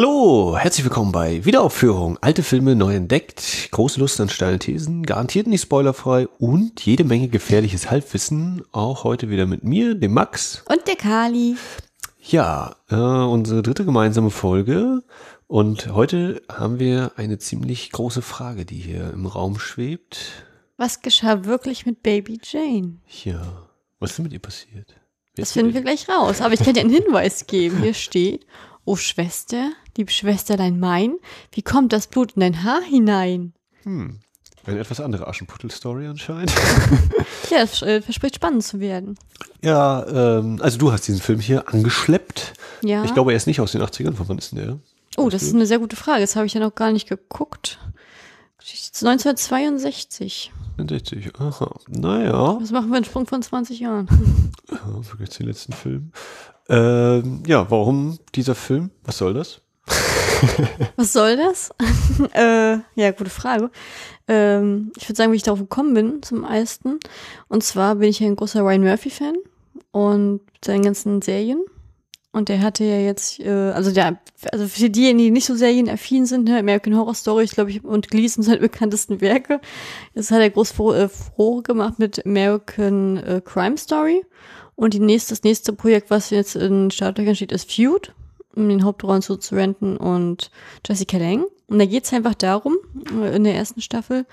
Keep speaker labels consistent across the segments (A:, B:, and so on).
A: Hallo, herzlich willkommen bei Wiederaufführung. Alte Filme neu entdeckt, große Lust an steile Thesen, garantiert nicht spoilerfrei und jede Menge gefährliches Halbwissen. Auch heute wieder mit mir, dem Max.
B: Und der Kali.
A: Ja, äh, unsere dritte gemeinsame Folge. Und heute haben wir eine ziemlich große Frage, die hier im Raum schwebt.
B: Was geschah wirklich mit Baby Jane?
A: Ja, was ist denn mit ihr passiert? Wer
B: Das finden wir gleich raus. Aber ich kann dir einen Hinweis geben. Hier steht, oh Schwester, liebe Schwesterlein mein, wie kommt das Blut in dein Haar hinein?
A: denn? Eine etwas andere Aschenputtel-Story anscheinend.
B: Ja, das äh, verspricht spannend zu werden.
A: ja, ähm, also du hast diesen Film hier angeschleppt.
B: Ja.
A: Ich glaube, er ist nicht aus den 80ern. Von wann ist denn der?
B: oh, das ist eine sehr gute Frage. Das habe ich ja noch gar nicht geguckt. 1962.
A: 60. Aha. Naja,
B: Was machen wir einen Sprung von 20 Jahren?
A: ja, den letzten Film. Ähm, ja, warum dieser Film? Was soll das?
B: Was soll das? äh, ja, gute Frage. Ähm, ich würde sagen, wie ich darauf gekommen bin, zum ersten. Und zwar bin ich ein großer Ryan Murphy-Fan und seinen ganzen Serien. Und der hatte ja jetzt, äh, also der, also für diejenigen, die nicht so serienaffin sind, ne, American Horror Story, ich glaube, ich und Gleason sind seine bekanntesten Werke. Das hat er groß froh, äh, gemacht mit American äh, Crime Story. Und die nächste, das nächste Projekt, was jetzt in Startlöchern steht, ist Feud um den Hauptrollen zu Renton und Jessica Lange. Und da geht es einfach darum, äh, in der ersten Staffel,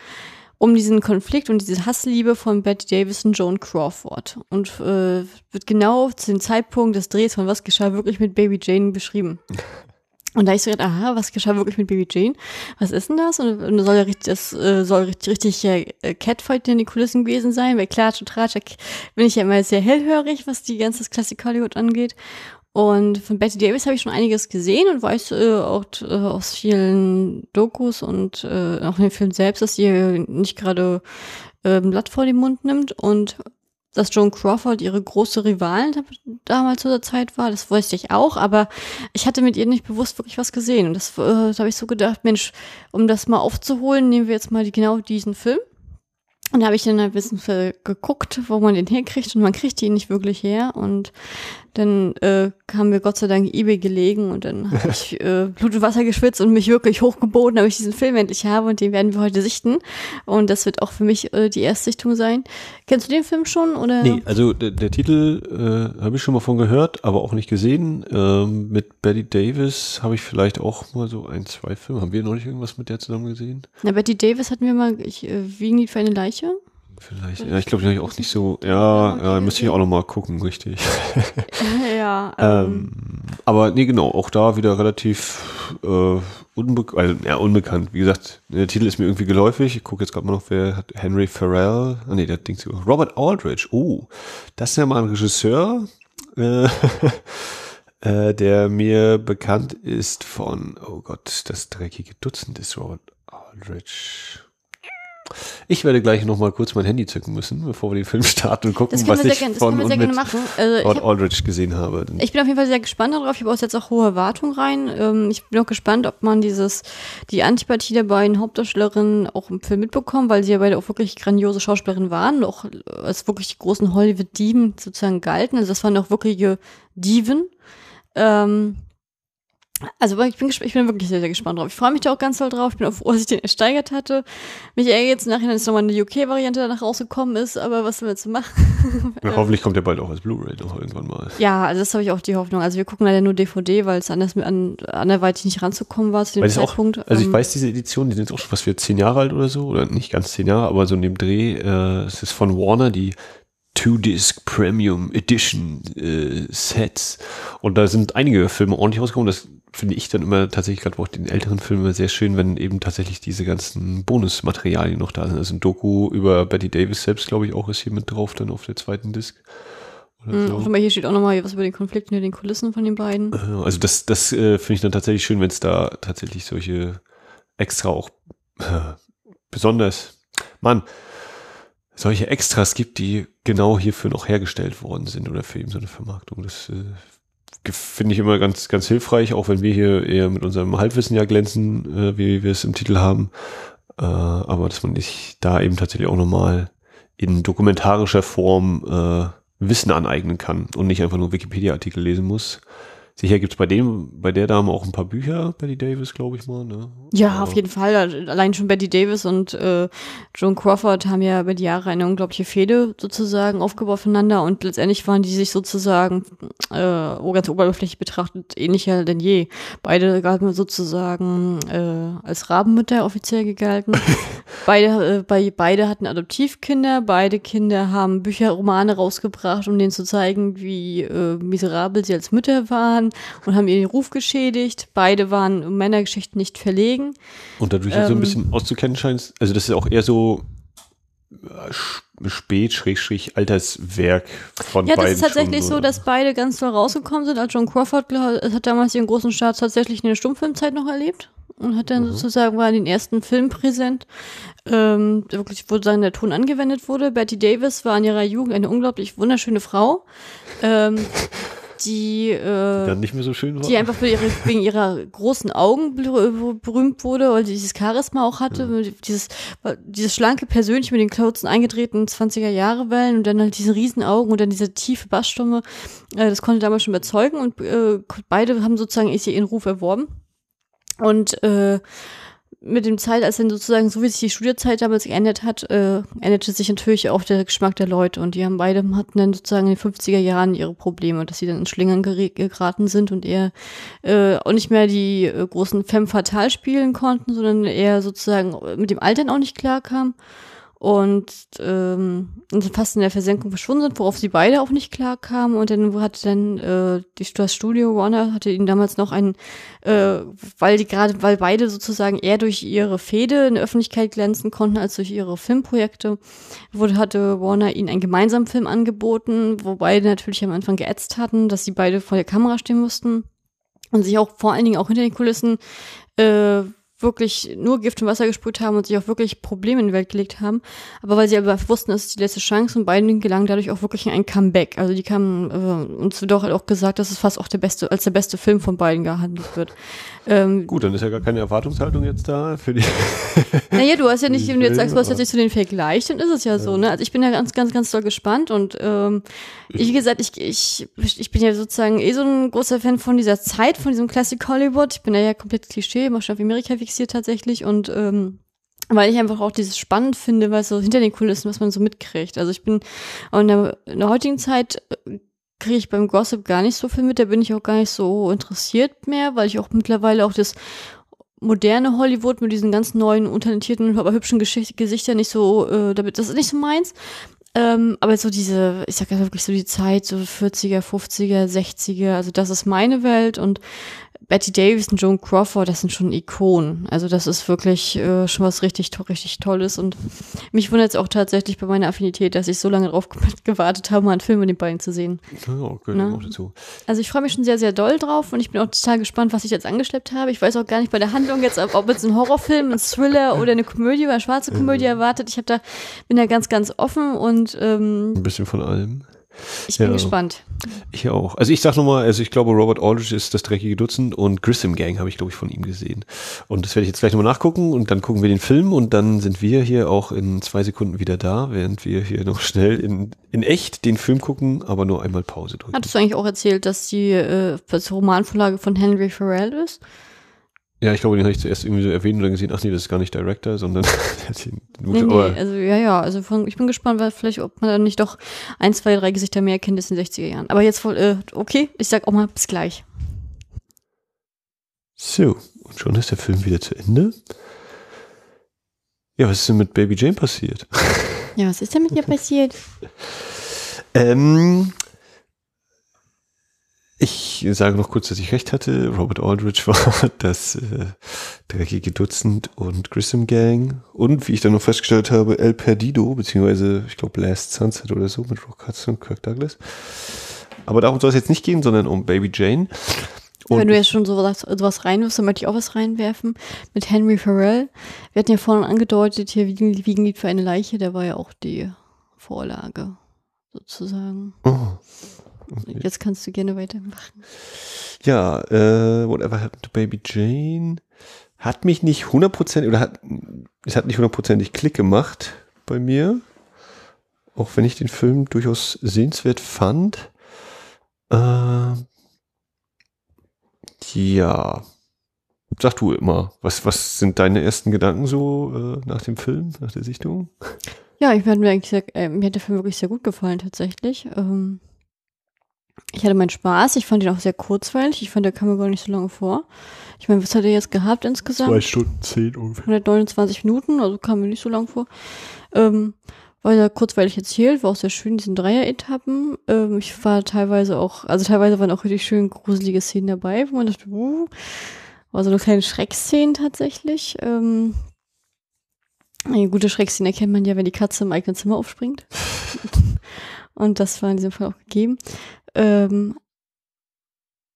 B: um diesen Konflikt und diese Hassliebe von Betty Davis und Joan Crawford. Und äh, wird genau zu dem Zeitpunkt des Drehs von Was geschah wirklich mit Baby Jane beschrieben. Und da ich so gedacht, aha, was geschah wirklich mit Baby Jane? Was ist denn das? Und, und soll ja richtig, das äh, soll richtig, richtig äh, Catfight in den Kulissen gewesen sein, weil Klatsch und Tratsch bin ich ja immer sehr hellhörig, was die ganze Classic Hollywood angeht. Und von Betty Davis habe ich schon einiges gesehen und weiß äh, auch äh, aus vielen Dokus und äh, auch in dem Film selbst, dass sie nicht gerade äh, Blatt vor den Mund nimmt und dass Joan Crawford ihre große Rivalin da- damals zu der Zeit war, das wusste ich auch, aber ich hatte mit ihr nicht bewusst wirklich was gesehen. Und das äh, da habe ich so gedacht, Mensch, um das mal aufzuholen, nehmen wir jetzt mal die, genau diesen Film. Und da habe ich dann ein bisschen geguckt, wo man den herkriegt und man kriegt ihn nicht wirklich her. Und dann äh, haben wir Gott sei Dank eBay gelegen und dann habe ich äh, Blut und Wasser geschwitzt und mich wirklich hochgeboten, damit ich diesen Film endlich habe und den werden wir heute sichten. Und das wird auch für mich äh, die Erstsichtung sein. Kennst du den Film schon? Oder?
A: Nee, also der, der Titel äh, habe ich schon mal von gehört, aber auch nicht gesehen. Ähm, mit Betty Davis habe ich vielleicht auch mal so ein, zwei Filme. Haben wir noch nicht irgendwas mit der zusammen gesehen?
B: Na, Betty Davis hatten wir mal, ich, äh, Wiegen Lied für eine Leiche.
A: Vielleicht. Ja, ich glaube, die habe ich auch nicht so. Ja, ja, müsste ich auch noch mal gucken, richtig.
B: ja,
A: Ähm, aber nee, genau, auch da wieder relativ äh, unbe also, ja, unbekannt. Wie gesagt, der Titel ist mir irgendwie geläufig. Ich gucke jetzt gerade mal noch, wer hat Henry Farrell. Ah nee, der Ding. Robert Aldrich. Oh, das ist ja mal ein Regisseur, äh, äh, der mir bekannt ist von, oh Gott, das dreckige Dutzend ist Robert Aldrich. Ich werde gleich noch mal kurz mein Handy zücken müssen, bevor wir den Film starten und gucken, was ich
B: das
A: von
B: können wir
A: und
B: sehr gerne
A: mit
B: machen. Also, hab,
A: Aldrich gesehen habe.
B: Ich bin auf jeden Fall sehr gespannt darauf. Ich habe auch jetzt auch hohe Erwartungen rein. Ähm, ich bin auch gespannt, ob man dieses, die Antipathie der beiden Hauptdarstellerinnen auch im Film mitbekommt, weil sie ja beide auch wirklich grandiose Schauspielerinnen waren, auch als wirklich die großen Hollywood-Diven sozusagen galten. Also das waren auch wirkliche Diven. Ähm, also ich bin, ich bin wirklich sehr, sehr gespannt drauf. Ich freue mich da auch ganz doll drauf. Ich bin auch froh, dass ich den ersteigert hatte. Mich ärgert jetzt im Nachhinein, dass nochmal eine UK-Variante danach rausgekommen ist, aber was soll man jetzt machen?
A: Ja, hoffentlich kommt der bald auch als Blu-ray noch irgendwann mal.
B: Ja, also das habe ich auch die Hoffnung. Also wir gucken leider nur DVD, weil es anders mit an, anderweitig nicht ranzukommen war zu dem
A: Weil das auch,
B: Zeitpunkt.
A: also ich
B: Ähm,
A: weiß, diese Edition, die sind jetzt auch schon fast wieder zehn Jahre alt oder so, oder nicht ganz zehn Jahre, aber so in dem Dreh, äh, es ist von Warner, die Two-Disc Premium Edition äh, Sets. Und da sind einige Filme ordentlich rausgekommen. Das finde ich dann immer tatsächlich gerade auch den älteren Filmen sehr schön, wenn eben tatsächlich diese ganzen Bonusmaterialien noch da sind. Also ein Doku über Betty Davis selbst, glaube ich, auch ist hier mit drauf, dann auf der zweiten Disc. Oder
B: mh,
A: so.
B: hier steht auch nochmal was über den Konflikt hinter den Kulissen von den beiden.
A: Äh, Also das, das äh, finde ich dann tatsächlich schön, wenn es da tatsächlich solche extra auch äh, besonders, Mann, solche Extras gibt, die genau hierfür noch hergestellt worden sind oder für eben so eine Vermarktung. Das äh, finde ich immer ganz, ganz hilfreich, auch wenn wir hier eher mit unserem Halbwissen ja glänzen, äh, wie wir es im Titel haben. Äh, aber dass man sich da eben tatsächlich auch nochmal in dokumentarischer Form äh, Wissen aneignen kann und nicht einfach nur Wikipedia-Artikel lesen muss. Sicher gibt's bei dem, bei der Dame auch ein paar Bücher, Betty Davis, glaube ich mal. Ne?
B: Ja,
A: Aber-
B: auf jeden Fall. Allein schon Betty Davis und äh, Joan Crawford haben ja über die Jahre eine unglaubliche Fehde sozusagen aufgebaut voneinander und letztendlich waren die sich sozusagen äh, oh, ganz oberflächlich betrachtet ähnlicher denn je. Beide galten sozusagen äh, als Rabenmütter offiziell gegalten. beide, äh, bei, beide hatten Adoptivkinder, beide Kinder haben Bücher, Romane rausgebracht, um denen zu zeigen, wie äh, miserabel sie als Mütter waren und haben ihren Ruf geschädigt. Beide waren um Männergeschichten nicht verlegen.
A: Und dadurch so ein
B: Ähm,
A: bisschen auszukennen scheint, also das ist auch eher so äh, sch- spät, schräg, schräg, Alterswerk von
B: Ja,
A: beiden.
B: das ist tatsächlich
A: schon,
B: so, dass beide ganz toll rausgekommen sind. Also John Crawford hat damals ihren großen Start tatsächlich in der Stummfilmzeit noch erlebt und hat dann sozusagen war in den ersten Filmen präsent, ähm, wirklich, wo dann der Ton angewendet wurde. Betty Davis war in ihrer Jugend eine unglaublich wunderschöne Frau, ähm, die äh,
A: dann nicht mehr so schön war.
B: die einfach für ihre, wegen ihrer großen Augen ber- berühmt wurde, weil sie dieses Charisma auch hatte, dieses, dieses schlanke Persönlich mit den kurzen eingedrehten 20er Jahre Wellen und dann halt diese riesen Augen und dann diese tiefe Bassstimme, äh, das konnte damals schon überzeugen und äh, beide haben sozusagen ihren Ruf erworben. Und äh, mit dem Zeit, als dann sozusagen, so wie sich die Studienzeit damals geändert hat, äh, änderte sich natürlich auch der Geschmack der Leute. Und die haben beide hatten dann sozusagen in den 50er Jahren ihre Probleme, dass sie dann in Schlingern geraten sind und eher äh, auch nicht mehr die äh, großen Femme Fatale spielen konnten, sondern eher sozusagen mit dem Altern auch nicht klarkamen. Und, ähm, fast in der Versenkung verschwunden sind, worauf sie beide auch nicht klarkamen. Und dann hatte dann äh, die, das Studio Warner hatte ihnen damals noch einen, äh, weil die gerade, weil beide sozusagen eher durch ihre Fehde in der Öffentlichkeit glänzen konnten als durch ihre Filmprojekte, wurde, hatte Warner ihnen einen gemeinsamen Film angeboten, wo beide natürlich am Anfang geätzt hatten, dass sie beide vor der Kamera stehen mussten und sich auch vor allen Dingen auch hinter den Kulissen äh, wirklich nur Gift und Wasser gesprüht haben und sich auch wirklich Probleme in die Welt gelegt haben. Aber weil sie aber wussten, es ist die letzte Chance und beiden gelang dadurch auch wirklich ein Comeback. Also die kamen, äh, uns wird auch, halt auch gesagt, dass es fast auch der beste, als der beste Film von beiden gehandelt wird. Ähm,
A: Gut, dann ist ja gar keine Erwartungshaltung jetzt da für die.
B: naja, du hast ja nicht, wenn du jetzt sagst, du hast jetzt nicht so den Vergleich, dann ist es ja so, ne? Also ich bin ja ganz, ganz, ganz doll gespannt und ähm, ich, wie gesagt, ich, ich, ich bin ja sozusagen eh so ein großer Fan von dieser Zeit, von diesem Classic Hollywood. Ich bin ja ja komplett Klischee, immer schon auf Amerika fixiert tatsächlich und ähm, weil ich einfach auch dieses spannend finde, weil so hinter den Kulissen, was man so mitkriegt. Also ich bin in der, in der heutigen Zeit äh, kriege ich beim Gossip gar nicht so viel mit, da bin ich auch gar nicht so interessiert mehr, weil ich auch mittlerweile auch das moderne Hollywood mit diesen ganz neuen, untalentierten, aber hübschen Geschicht Gesichtern nicht so, äh, damit, das ist nicht so meins. Ähm, aber so diese, ich sag ja wirklich so die Zeit, so 40er, 50er, 60er, also das ist meine Welt und Betty Davis und Joan Crawford, das sind schon Ikonen. Also das ist wirklich äh, schon was richtig, richtig Tolles und mich wundert es auch tatsächlich bei meiner Affinität, dass ich so lange drauf ge- gewartet habe, mal einen Film mit den beiden zu sehen.
A: Ja, gehört
B: Ne?
A: auch dazu.
B: Also ich freue mich schon sehr, sehr doll drauf und ich bin auch total gespannt, was ich jetzt angeschleppt habe. Ich weiß auch gar nicht bei der Handlung jetzt, ob, ob jetzt ein Horrorfilm, ein Thriller oder eine Komödie oder eine schwarze Komödie erwartet. Ich habe da, bin da ganz, ganz offen und ähm,
A: Ein bisschen von allem.
B: Ich bin
A: Ja.
B: gespannt.
A: Ich auch. Also ich sag nochmal, also ich glaube, Robert Aldrich ist das dreckige Dutzend und Grissom Gang habe ich, glaube ich, von ihm gesehen. Und das werde ich jetzt gleich nochmal nachgucken und dann gucken wir den Film und dann sind wir hier auch in zwei Sekunden wieder da, während wir hier noch schnell in, in echt den Film gucken, aber nur einmal Pause drücken.
B: Hattest du eigentlich auch erzählt, dass die äh, das Romanvorlage von Henry Farrell ist?
A: Ja, ich glaube, den habe ich zuerst irgendwie so erwähnt und dann gesehen, ach nee, das ist gar nicht Director, sondern der hat den,
B: Nee, nee, also ja, ja, also von, ich bin gespannt, weil vielleicht, ob man dann nicht doch ein, zwei, drei Gesichter mehr kennt als in den 60er Jahren. Aber jetzt voll, äh, okay, ich sag auch mal bis gleich.
A: So, und schon ist der Film wieder zu Ende. Ja, was ist denn mit Baby Jane passiert?
B: Ja, was ist denn mit dir passiert?
A: Ähm, ich sage noch kurz, dass ich recht hatte. Robert Aldrich war das äh, dreckige Dutzend und Grissom Gang. Und wie ich dann noch festgestellt habe, El Perdido, beziehungsweise ich glaube Last Sunset oder so mit Rock Hudson und Kirk Douglas. Aber darum soll es jetzt nicht gehen, sondern um Baby Jane. Und
B: Wenn du jetzt schon sowas, sowas reinwirfst, dann möchte ich auch was reinwerfen. Mit Henry Farrell. Wir hatten ja vorhin angedeutet, hier Wiegen, Wiegenlied für eine Leiche, der war ja auch die Vorlage, sozusagen.
A: oh,
B: Jetzt kannst du gerne weitermachen.
A: Ja, äh, Whatever Happened to Baby Jane hat mich nicht hundertprozentig, oder hat, es hat nicht hundertprozentig Klick gemacht bei mir. Auch wenn ich den Film durchaus sehenswert fand. Äh, Ja. Sag du immer, was, was sind deine ersten Gedanken so äh, nach dem Film, nach der Sichtung?
B: Ja, ich mir eigentlich sehr, äh, mir hat der Film wirklich sehr gut gefallen tatsächlich. Ähm, ich hatte meinen Spaß, ich fand ihn auch sehr kurzweilig, ich fand, der kam mir gar nicht so lange vor. Ich meine, was hat er jetzt gehabt insgesamt?
A: Zwei Stunden zehn ungefähr.
B: 129 Minuten, also kam mir nicht so lang vor. Ähm, weil er kurzweilig erzählt, war auch sehr schön, diesen Dreier-Etappen. Ähm, ich war teilweise auch, also teilweise waren auch richtig schön gruselige Szenen dabei, wo man dachte, uh, war so eine kleine Schreckszene tatsächlich. Ähm, eine gute Schreckszene erkennt man ja, wenn die Katze im eigenen Zimmer aufspringt. Und das war in diesem Fall auch gegeben. Ähm,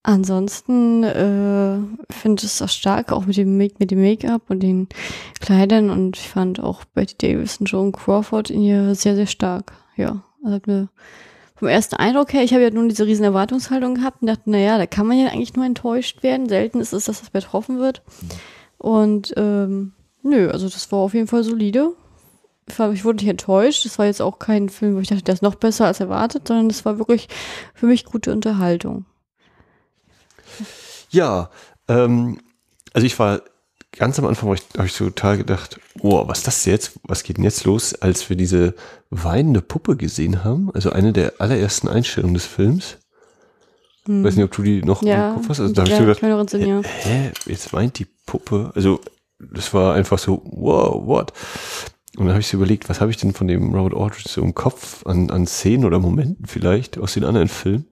B: ansonsten äh, finde ich es auch stark, auch mit dem Make-up und den Kleidern. Und ich fand auch Betty Davis und Joan Crawford in ihr sehr, sehr stark. Ja, also hat mir vom ersten Eindruck her, ich habe ja nun diese riesen Erwartungshaltung gehabt und dachte, naja, da kann man ja eigentlich nur enttäuscht werden. Selten ist es, dass das betroffen wird. Und ähm, nö, also das war auf jeden Fall solide. Ich wurde nicht enttäuscht. Das war jetzt auch kein Film, wo ich dachte, der ist noch besser als erwartet, sondern das war wirklich für mich gute Unterhaltung.
A: Ja, ähm, also ich war ganz am Anfang habe ich so total gedacht, oh, was ist das jetzt? Was geht denn jetzt los, als wir diese weinende Puppe gesehen haben? Also eine der allerersten Einstellungen des Films. Hm. Weiß nicht, ob du die noch
B: ja,
A: im Kopf hast. Also da
B: ja,
A: ich so gedacht,
B: Sinn, ja.
A: hä, jetzt weint die Puppe. Also das war einfach so, wow, what? Und dann habe ich so überlegt, was habe ich denn von dem Robert Aldrich so im Kopf an, an Szenen oder Momenten vielleicht aus den anderen Filmen?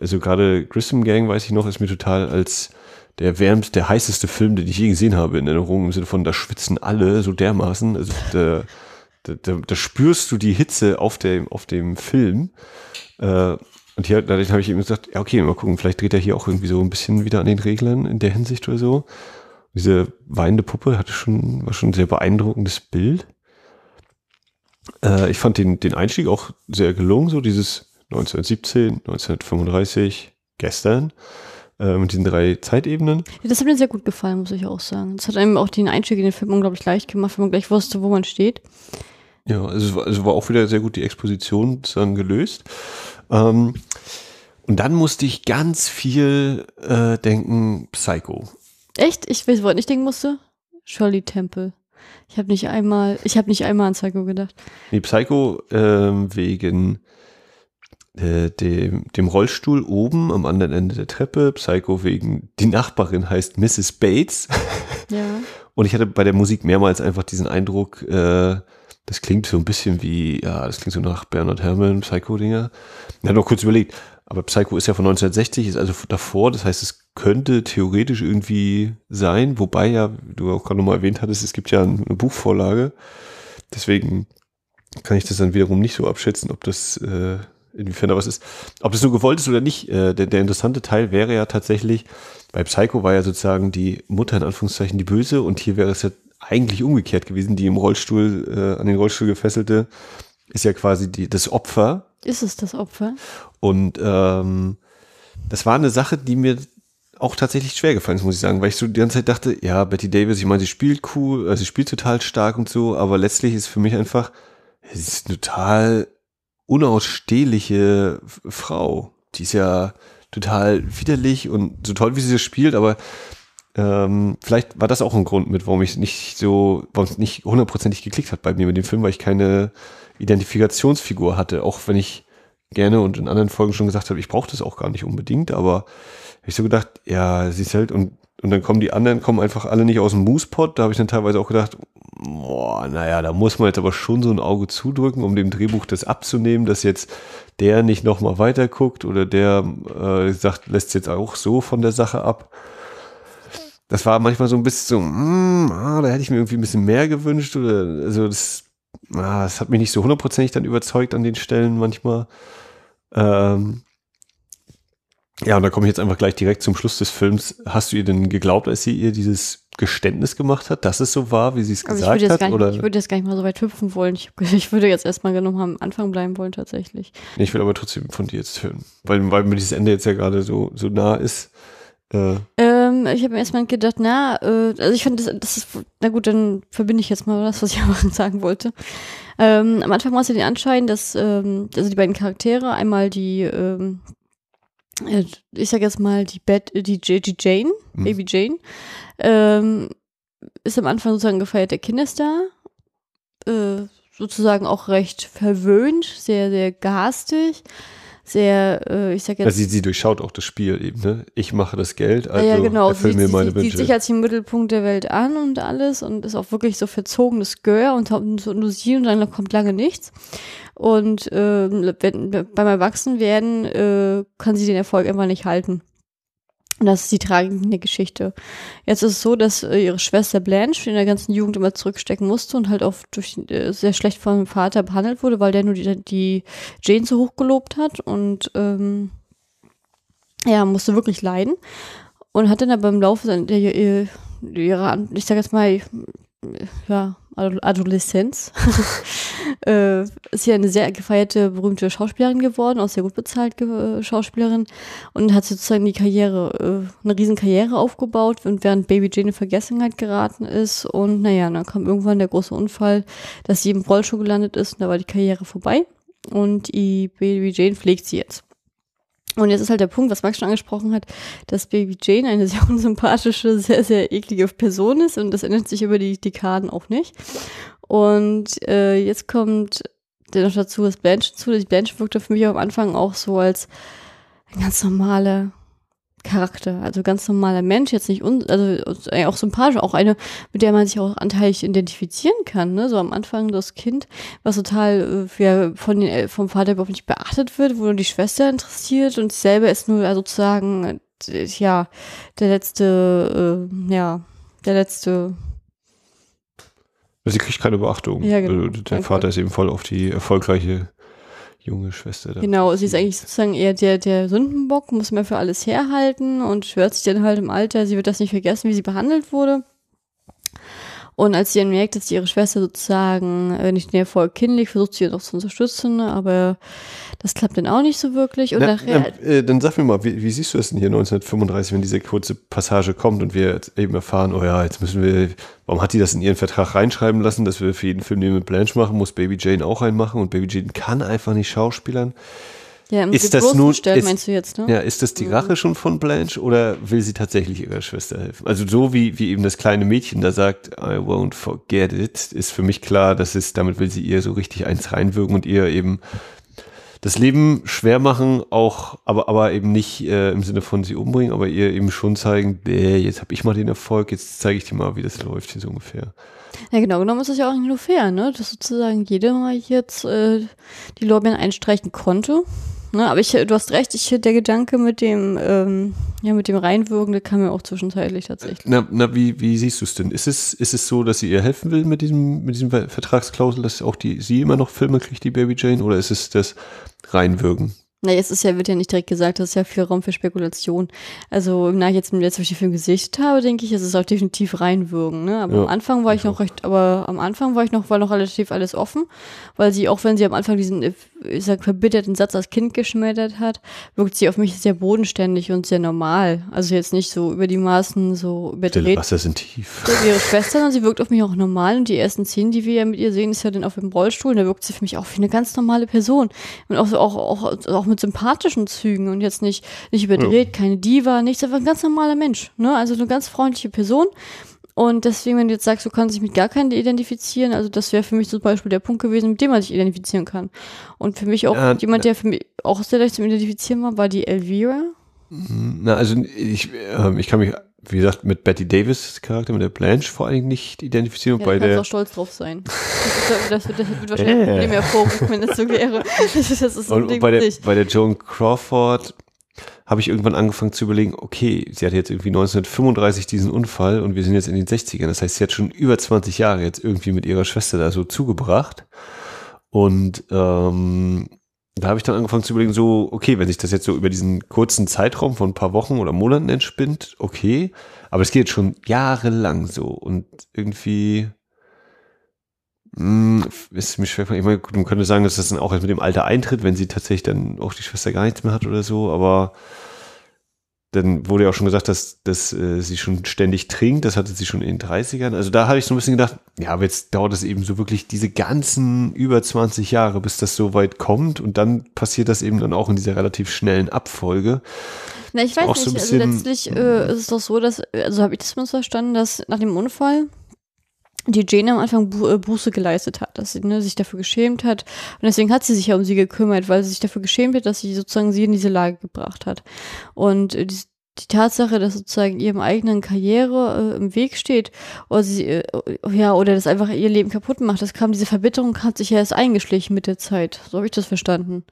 A: Also gerade Grissom Gang, weiß ich noch, ist mir total als der wärmste, der heißeste Film, den ich je gesehen habe in Erinnerung, im Sinne von, da schwitzen alle so dermaßen. Also da, da, da, da spürst du die Hitze auf dem, auf dem Film. Äh, und hier, dadurch habe ich eben gesagt, ja, okay, mal gucken, vielleicht dreht er hier auch irgendwie so ein bisschen wieder an den Reglern in der Hinsicht oder so. Diese weinende Puppe hatte schon, war schon ein sehr beeindruckendes Bild. Äh, ich fand den, den Einstieg auch sehr gelungen, so dieses 1917, 1935, gestern äh, mit diesen drei Zeitebenen.
B: Ja, das hat mir sehr gut gefallen, muss ich auch sagen. Das hat einem auch den Einstieg in den Film unglaublich leicht gemacht, wenn man gleich wusste, wo man steht.
A: Ja, also es war, also war auch wieder sehr gut die Exposition dann gelöst. Ähm, und dann musste ich ganz viel äh, denken, Psycho.
B: Echt? Ich weiß, woran ich denken musste? Shirley Temple. Ich habe nicht einmal, ich habe nicht einmal an Psycho gedacht.
A: Nee, Psycho ähm, wegen äh, dem, dem Rollstuhl oben am anderen Ende der Treppe. Psycho wegen, die Nachbarin heißt Mrs. Bates.
B: Ja.
A: Und ich hatte bei der Musik mehrmals einfach diesen Eindruck, äh, das klingt so ein bisschen wie, ja, das klingt so nach Bernard Herrmann, Psycho-Dinger. Ich habe noch kurz überlegt, aber Psycho ist ja von 1960, ist also davor, das heißt, es könnte theoretisch irgendwie sein, wobei ja, du auch gerade nochmal erwähnt hattest, es gibt ja eine Buchvorlage. Deswegen kann ich das dann wiederum nicht so abschätzen, ob das äh, inwiefern da was ist. Ob das so gewollt ist oder nicht, äh, der, der interessante Teil wäre ja tatsächlich, bei Psycho war ja sozusagen die Mutter in Anführungszeichen die Böse und hier wäre es ja eigentlich umgekehrt gewesen, die im Rollstuhl, äh, an den Rollstuhl gefesselte, ist ja quasi die, das Opfer.
B: Ist es das Opfer?
A: Und ähm, das war eine Sache, die mir auch tatsächlich schwer gefallen ist, muss ich sagen, weil ich so die ganze Zeit dachte, ja, Betty Davis, ich meine, sie spielt cool, also sie spielt total stark und so, aber letztlich ist für mich einfach, sie ist total unausstehliche Frau. Die ist ja total widerlich und so toll, wie sie das spielt, aber ähm, vielleicht war das auch ein Grund mit, warum ich nicht so, warum es nicht hundertprozentig geklickt hat bei mir mit dem Film, weil ich keine Identifikationsfigur hatte, auch wenn ich gerne und in anderen Folgen schon gesagt habe, ich brauche das auch gar nicht unbedingt, aber habe ich so gedacht, ja, sie ist halt und und dann kommen die anderen, kommen einfach alle nicht aus dem Moospot. Da habe ich dann teilweise auch gedacht, boah, naja, da muss man jetzt aber schon so ein Auge zudrücken, um dem Drehbuch das abzunehmen, dass jetzt der nicht nochmal weiter guckt oder der äh, sagt, lässt jetzt auch so von der Sache ab. Das war manchmal so ein bisschen so, mm, ah, da hätte ich mir irgendwie ein bisschen mehr gewünscht oder also das, das hat mich nicht so hundertprozentig dann überzeugt an den Stellen manchmal. Ähm, ja, und da komme ich jetzt einfach gleich direkt zum Schluss des Films. Hast du ihr denn geglaubt, als sie ihr dieses Geständnis gemacht hat, dass es so war, wie sie es also gesagt hat?
B: Nicht,
A: oder?
B: Ich würde jetzt gar nicht mal so weit hüpfen wollen. Ich, ich würde jetzt erstmal genommen am Anfang bleiben wollen, tatsächlich.
A: Nee, ich will aber trotzdem von dir jetzt hören. Weil, weil mir dieses Ende jetzt ja gerade so, so nah ist.
B: Äh. Ähm, ich habe erstmal gedacht, na, äh, also ich finde, das, das ist, na gut, dann verbinde ich jetzt mal das, was ich aber sagen wollte. Ähm, am Anfang war es ja den Anschein, dass, ähm, also die beiden Charaktere, einmal die, ähm, äh, ich sag jetzt mal, die, Bad, die, die Jane, mhm. Baby Jane, ähm, ist am Anfang sozusagen gefeierte Kinderstar, äh, sozusagen auch recht verwöhnt, sehr, sehr garstig, sehr, äh, ich sag jetzt.
A: Also sie, sie durchschaut auch das Spiel eben, ne? Ich mache das Geld, also
B: ja, genau.
A: erfüll
B: sie,
A: mir meine
B: sie,
A: Wünsche.
B: sieht sich als den Mittelpunkt der Welt an und alles und ist auch wirklich so verzogenes Gör und, so nur sie und dann kommt lange nichts. Und äh, wenn, beim Erwachsenwerden äh, kann sie den Erfolg einfach nicht halten. Und das ist die tragende Geschichte. Jetzt ist es so, dass äh, ihre Schwester Blanche in der ganzen Jugend immer zurückstecken musste und halt auch durch äh, sehr schlecht vom Vater behandelt wurde, weil der nur die, die Jane so hoch gelobt hat und ähm, ja, musste wirklich leiden. Und hat dann aber im Laufe der, ihrer, ich sag jetzt mal, ja, Adoleszenz, äh, ist sie eine sehr gefeierte, berühmte Schauspielerin geworden, auch sehr gut bezahlt äh, Schauspielerin und hat sozusagen die Karriere, äh, eine riesen Karriere aufgebaut und während Baby Jane in Vergessenheit geraten ist und naja, dann kam irgendwann der große Unfall, dass sie im Rollstuhl gelandet ist und da war die Karriere vorbei und die Baby Jane pflegt sie jetzt. Und jetzt ist halt der Punkt, was Max schon angesprochen hat, dass Baby Jane eine sehr unsympathische, sehr, sehr eklige Person ist und das ändert sich über die Dekaden auch nicht. Und äh, jetzt kommt der noch dazu das Blanche zu. Die Blanche wirkte für mich am Anfang auch so als ein ganz normaler Charakter, also ganz normaler Mensch, jetzt nicht un also auch sympathisch, auch eine, mit der man sich auch anteilig identifizieren kann, ne? So am Anfang das Kind, was total äh, von den, vom Vater überhaupt nicht beachtet wird, wo nur die Schwester interessiert und selber ist nur sozusagen äh, ja der letzte, äh, ja der letzte
A: Sie kriegt keine Beachtung.
B: Ja, genau.
A: Also der Vater ist eben voll auf die erfolgreiche junge Schwester.
B: Da. Genau, sie ist eigentlich sozusagen eher der, der Sündenbock, muss mehr für alles herhalten und schwört sich dann halt im Alter, sie wird das nicht vergessen, wie sie behandelt wurde. Und als sie dann merkt, dass ihre Schwester sozusagen äh, nicht den Erfolg kindlich, versucht sie noch zu unterstützen, aber das klappt dann auch nicht so wirklich. Und
A: na,
B: nachher.
A: Na, äh, dann sag mir mal, wie, wie, siehst du das denn hier 1935, wenn diese kurze Passage kommt und wir eben erfahren, oh ja, jetzt müssen wir, warum hat die das in ihren Vertrag reinschreiben lassen, dass wir für jeden Film, den wir mit Blanche machen, muss Baby Jane auch reinmachen und Baby Jane kann einfach nicht schauspielern.
B: Ja, im
A: ist das nun,
B: Stellen,
A: ist,
B: meinst du jetzt, ne?
A: Ja, ist das die Rache schon von Blanche oder will sie tatsächlich ihrer Schwester helfen? Also so wie, wie eben das kleine Mädchen da sagt, I won't forget it, ist für mich klar, dass es, damit will sie ihr so richtig eins reinwirken und ihr eben das Leben schwer machen, auch, aber, aber eben nicht äh, im Sinne von sie umbringen, aber ihr eben schon zeigen, äh, jetzt habe ich mal den Erfolg, jetzt zeige ich dir mal, wie das läuft hier so ungefähr.
B: Ja, genau genommen ist das ja auch nicht nur fair, ne? Dass sozusagen jeder mal jetzt äh, die Lorbeeren einstreichen konnte Ne, aber ich, du hast recht, ich, der Gedanke mit dem, ähm, ja, mit dem Reinwirken, der kam mir auch zwischenzeitlich tatsächlich.
A: Na, na wie, wie siehst du es denn? Ist es, ist es so, dass sie ihr helfen will mit diesem, mit diesem Vertragsklausel, dass auch die, sie immer noch Filme kriegt, die Baby Jane, oder ist es das Reinwirken?
B: Na, jetzt ist ja, wird ja nicht direkt gesagt, das ist ja viel Raum für Spekulation. Also, na, jetzt, jetzt, wo ich den Film gesichtet habe, denke ich, es ist auch definitiv reinwürgen, ne? Aber ja, am Anfang war ich noch recht, aber am Anfang war ich noch, war noch relativ alles offen, weil sie, auch wenn sie am Anfang diesen, ich sag, verbitterten Satz als Kind geschmettert hat, wirkt sie auf mich sehr bodenständig und sehr normal. Also jetzt nicht so über die Maßen so überdreht. Stille
A: Wasser sind tief.
B: Ihre Schwester, sondern sie wirkt auf mich auch normal und die ersten Szenen, die wir ja mit ihr sehen, ist ja dann auf dem Rollstuhl und da wirkt sie für mich auch wie eine ganz normale Person. Und auch, auch, auch, auch mit sympathischen Zügen und jetzt nicht, nicht überdreht, ja. keine Diva, nichts, einfach ein ganz normaler Mensch. Ne? Also eine ganz freundliche Person. Und deswegen, wenn du jetzt sagst, du kannst dich mit gar keinem identifizieren, also das wäre für mich zum Beispiel der Punkt gewesen, mit dem man sich identifizieren kann. Und für mich auch ja, jemand, der für mich auch sehr leicht zum Identifizieren war, war die Elvira.
A: Na, also ich, äh, ich kann mich, wie gesagt, mit Betty Davis Charakter, mit der Blanche vor allen Dingen nicht identifizieren.
B: Ja,
A: bei der
B: auch stolz drauf sein. Das, das, das, das wird wahrscheinlich ein Problem hervorrufen, wenn das so wäre. Das, ist
A: und, und bei, der, bei der Joan Crawford habe ich irgendwann angefangen zu überlegen, okay, sie hatte jetzt irgendwie 1935 diesen Unfall und wir sind jetzt in den 60ern. Das heißt, sie hat schon über 20 Jahre jetzt irgendwie mit ihrer Schwester da so zugebracht. Und ähm, da habe ich dann angefangen zu überlegen, so, okay, wenn sich das jetzt so über diesen kurzen Zeitraum von ein paar Wochen oder Monaten entspinnt, okay, aber es geht schon jahrelang so und irgendwie mh, hm, ist mir schwer, ich meine, man könnte sagen, dass das dann auch erst mit dem Alter eintritt, wenn sie tatsächlich dann auch die Schwester gar nichts mehr hat oder so, aber dann wurde ja auch schon gesagt, dass, dass äh, sie schon ständig trinkt. Das hatte sie schon in den 30ern. Also da habe ich so ein bisschen gedacht, ja, aber jetzt dauert es eben so wirklich diese ganzen über 20 Jahre, bis das so weit kommt. Und dann passiert das eben dann auch in dieser relativ schnellen Abfolge.
B: Na, ich weiß nicht. So also letztlich äh, ist es doch so, dass, also habe ich das mal verstanden, dass nach dem Unfall die Jane am Anfang Bu äh, Buße geleistet hat, dass sie ne, sich dafür geschämt hat. Und deswegen hat sie sich ja um sie gekümmert, weil sie sich dafür geschämt hat, dass sie sozusagen sie in diese Lage gebracht hat. Und äh, die, die Tatsache, dass sozusagen ihrem eigenen Karriere äh, im Weg steht oder sie äh, ja oder das einfach ihr Leben kaputt macht, das kam diese Verbitterung hat sich ja erst eingeschlichen mit der Zeit. So habe ich das verstanden.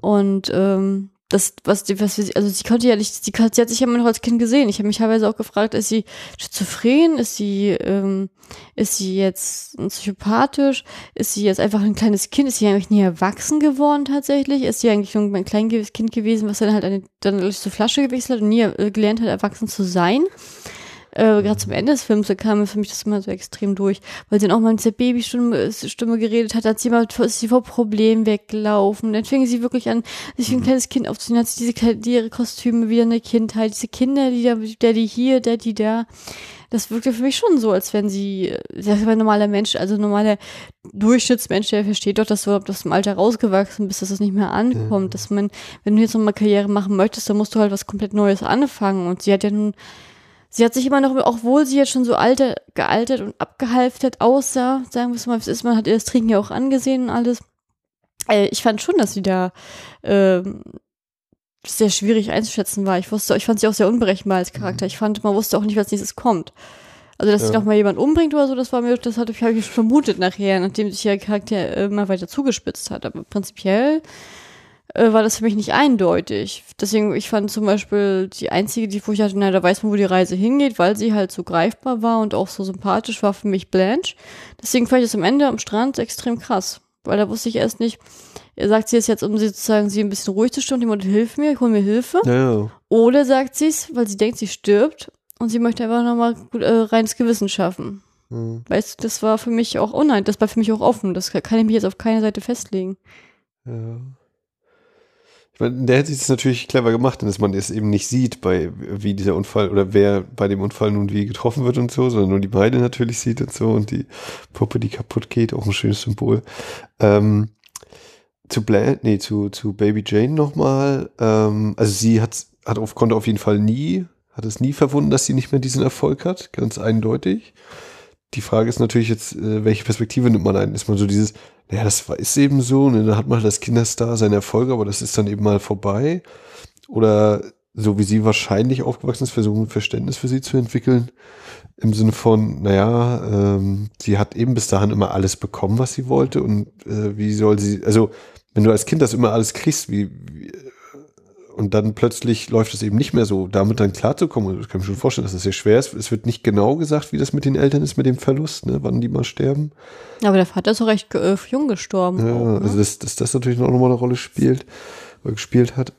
B: Und ähm, das, was die, was sie, also sie konnte ja nicht, sie, sie hat sich ja immer noch als Kind gesehen. Ich habe mich teilweise auch gefragt, ist sie schizophren? Ist sie, ähm, ist sie jetzt psychopathisch? Ist sie jetzt einfach ein kleines Kind? Ist sie eigentlich nie erwachsen geworden tatsächlich? Ist sie eigentlich ein kleines Kind gewesen, was dann halt eine, dann durch so Flasche gewechselt hat und nie äh, gelernt hat, erwachsen zu sein? Äh, gerade zum Ende des Films, da kam für mich das immer so extrem durch, weil sie dann auch mal mit der Babystimme Stimme geredet hat, hat sie mal ist sie vor Problemen weggelaufen. Dann fing sie wirklich an, sich wie ein mhm. kleines Kind aufzuziehen, hat sie diese die ihre Kostüme wieder in der Kindheit, diese Kinder, die da, der die hier, der die da. Das wirkte für mich schon so, als wenn sie, das war ein normaler Mensch, also ein normaler Durchschnittsmensch, der versteht doch, dass du aus dem Alter rausgewachsen bist, dass das nicht mehr ankommt, mhm. dass man, wenn du jetzt nochmal Karriere machen möchtest, dann musst du halt was komplett Neues anfangen. Und sie hat ja nun Sie hat sich immer noch, obwohl sie jetzt schon so alte, gealtert und abgehalftert aussah, sagen wir es mal, es ist, man hat ihr das Trinken ja auch angesehen und alles. Äh, ich fand schon, dass sie da äh, sehr schwierig einzuschätzen war. Ich wusste, ich fand sie auch sehr unberechenbar als Charakter. Ich fand, man wusste auch nicht, was nächstes kommt. Also, dass ja. sich noch mal jemand umbringt oder so, das war mir, das hatte ich, habe ich vermutet nachher, nachdem sich ihr Charakter immer weiter zugespitzt hat. Aber prinzipiell äh, war das für mich nicht eindeutig. Deswegen, ich fand zum Beispiel die einzige, die wo ich hatte, na, da weiß man, wo die Reise hingeht, weil sie halt so greifbar war und auch so sympathisch war für mich Blanche. Deswegen fand ich das am Ende am Strand extrem krass. Weil da wusste ich erst nicht, er sagt sie es jetzt, um sie sozusagen sie ein bisschen ruhig zu stellen, jemand hilf mir, ich hol mir Hilfe. Ja. Oder sagt sie es, weil sie denkt, sie stirbt und sie möchte einfach nochmal äh, reines Gewissen schaffen. Mhm. Weißt du, das war für mich auch, oh nein, das war für mich auch offen. Das kann ich mich jetzt auf keine Seite festlegen.
A: Ja. Der hätte es natürlich clever gemacht, dass man es eben nicht sieht, bei wie dieser Unfall oder wer bei dem Unfall nun wie getroffen wird und so, sondern nur die beide natürlich sieht und so und die Puppe, die kaputt geht, auch ein schönes Symbol. Ähm, zu Blanche, nee, zu, zu Baby Jane nochmal. Ähm, also sie hat, hat auf, konnte auf jeden Fall nie, hat es nie verwunden, dass sie nicht mehr diesen Erfolg hat, ganz eindeutig. Die Frage ist natürlich jetzt, äh, welche Perspektive nimmt man ein? Ist man so dieses, naja, das ist eben so, ne? dann hat man als Kinderstar seine Erfolge, aber das ist dann eben mal vorbei. Oder so wie sie wahrscheinlich aufgewachsen ist, versuchen Verständnis für sie zu entwickeln. Im Sinne von, naja, ähm, sie hat eben bis dahin immer alles bekommen, was sie wollte. Und äh, wie soll sie, also wenn du als Kind das immer alles kriegst, wie, wie und dann plötzlich läuft es eben nicht mehr so, damit dann klarzukommen. Das kann ich mir schon vorstellen, dass das sehr schwer ist. Es wird nicht genau gesagt, wie das mit den Eltern ist, mit dem Verlust, ne, wann die mal sterben.
B: Aber der Vater ist auch recht äh, jung gestorben.
A: Ja, auch, ne? also dass, dass das natürlich noch mal eine Rolle spielt, oder gespielt hat.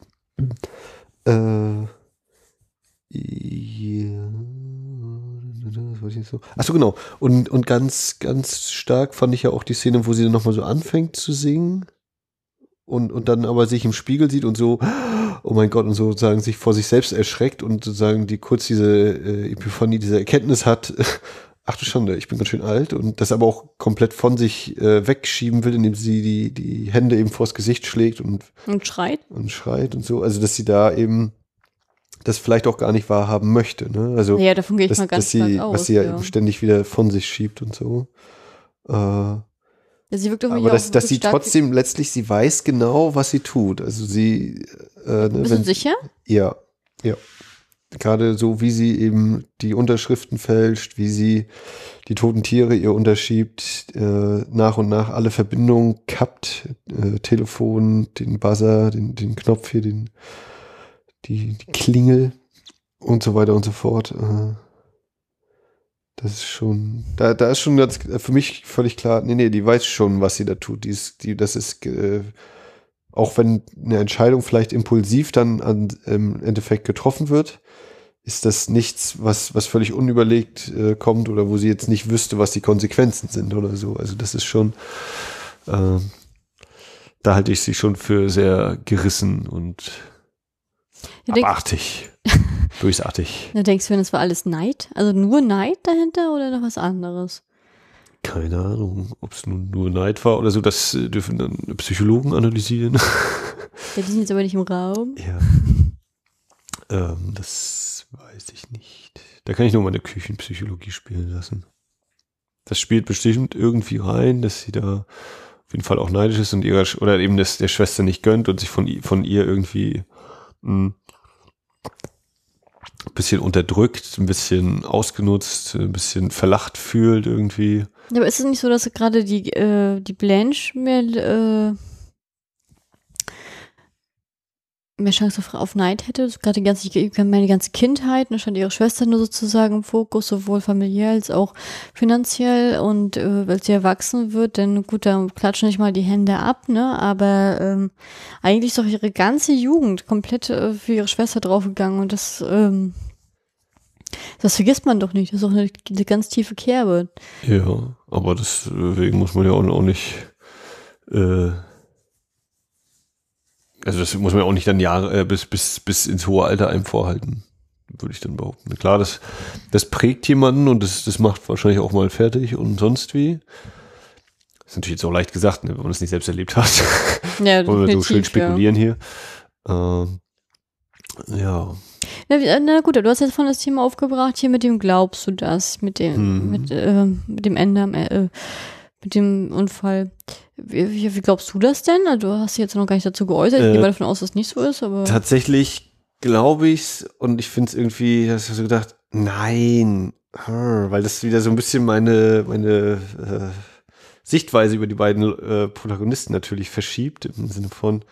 A: Äh, ja. So. Achso, genau. Und, und ganz, ganz stark fand ich ja auch die Szene, wo sie dann nochmal so anfängt zu singen und, und dann aber sich im Spiegel sieht und so, oh mein Gott, und sozusagen sich vor sich selbst erschreckt und sozusagen die kurz diese äh, Epiphanie, diese Erkenntnis hat, ach du Schande, ich bin ganz schön alt und das aber auch komplett von sich äh, wegschieben will, indem sie die, die Hände eben vors Gesicht schlägt und,
B: und schreit.
A: Und schreit und so. Also, dass sie da eben das vielleicht auch gar nicht wahrhaben möchte. Ne? Also,
B: ja, davon gehe ich dass, mal ganz
A: dass sie,
B: aus,
A: Was sie ja, ja eben ständig wieder von sich schiebt und so. Äh,
B: ja, sie wirkt
A: aber dass, dass sie trotzdem letztlich, sie weiß genau, was sie tut. Also sie.
B: Äh, Bist wenn, du sicher?
A: Ja, ja. Gerade so, wie sie eben die Unterschriften fälscht, wie sie die toten Tiere ihr unterschiebt, äh, nach und nach alle Verbindungen kappt, äh, Telefon, den Buzzer, den, den Knopf hier, den, die, die Klingel und so weiter und so fort. Äh, das ist schon, da, da ist schon ganz, für mich völlig klar, nee, nee, die weiß schon, was sie da tut. Die ist, die, das ist, äh, auch wenn eine Entscheidung vielleicht impulsiv dann an, im Endeffekt getroffen wird, ist das nichts, was, was völlig unüberlegt äh, kommt oder wo sie jetzt nicht wüsste, was die Konsequenzen sind oder so. Also das ist schon, äh, da halte ich sie schon für sehr gerissen und
B: ja, abartig.
A: bösartig.
B: Da denkst du, das war alles Neid? Also nur Neid dahinter oder noch was anderes?
A: Keine Ahnung, ob es nun nur Neid war oder so, das äh, dürfen dann Psychologen analysieren.
B: Ja, die sind jetzt aber nicht im Raum.
A: Ja. ähm, das weiß ich nicht. Da kann ich nur meine Küchenpsychologie spielen lassen. Das spielt bestimmt irgendwie rein, dass sie da auf jeden Fall auch neidisch ist und ihrer oder eben das der Schwester nicht gönnt und sich von, von ihr irgendwie ein bisschen unterdrückt, ein bisschen ausgenutzt, ein bisschen verlacht fühlt irgendwie.
B: Aber ist es nicht so, dass gerade die, äh, die Blanche mehr, äh, mehr Chance auf, Neid hätte? Gerade die ganze, meine ganze Kindheit, da stand ihre Schwester nur sozusagen im Fokus, sowohl familiär als auch finanziell und äh, weil sie erwachsen wird, dann gut, da klatschen nicht mal die Hände ab, ne? Aber ähm, eigentlich ist doch ihre ganze Jugend komplett äh, für ihre Schwester draufgegangen und das ähm, das vergisst man doch nicht. Das ist auch eine, eine ganz tiefe Kerbe.
A: Ja, aber deswegen muss man ja auch nicht, äh, also das muss man ja auch nicht dann Jahre, äh, bis, bis, bis ins hohe Alter einem vorhalten, würde ich dann behaupten. Klar, das, das prägt jemanden und das, das macht wahrscheinlich auch mal fertig und sonst wie. Das ist natürlich jetzt auch leicht gesagt, ne, wenn man das nicht selbst erlebt hat.
B: Ja,
A: Wollen wir so schön spekulieren ja. hier. Ähm, ja.
B: Na, na, gut, du hast jetzt von das Thema aufgebracht, hier mit dem glaubst du das, mit dem, hm. mit, äh, mit dem Ende am äh, mit dem Unfall. Wie, wie, glaubst du das denn? Also, du hast dich jetzt noch gar nicht dazu geäußert. Ich äh, gehe mal davon aus, dass es nicht so ist, aber.
A: Tatsächlich glaube ich's und ich finde es irgendwie, hast du so gedacht, nein, weil das wieder so ein bisschen meine, meine äh, Sichtweise über die beiden äh, Protagonisten natürlich verschiebt, im Sinne von,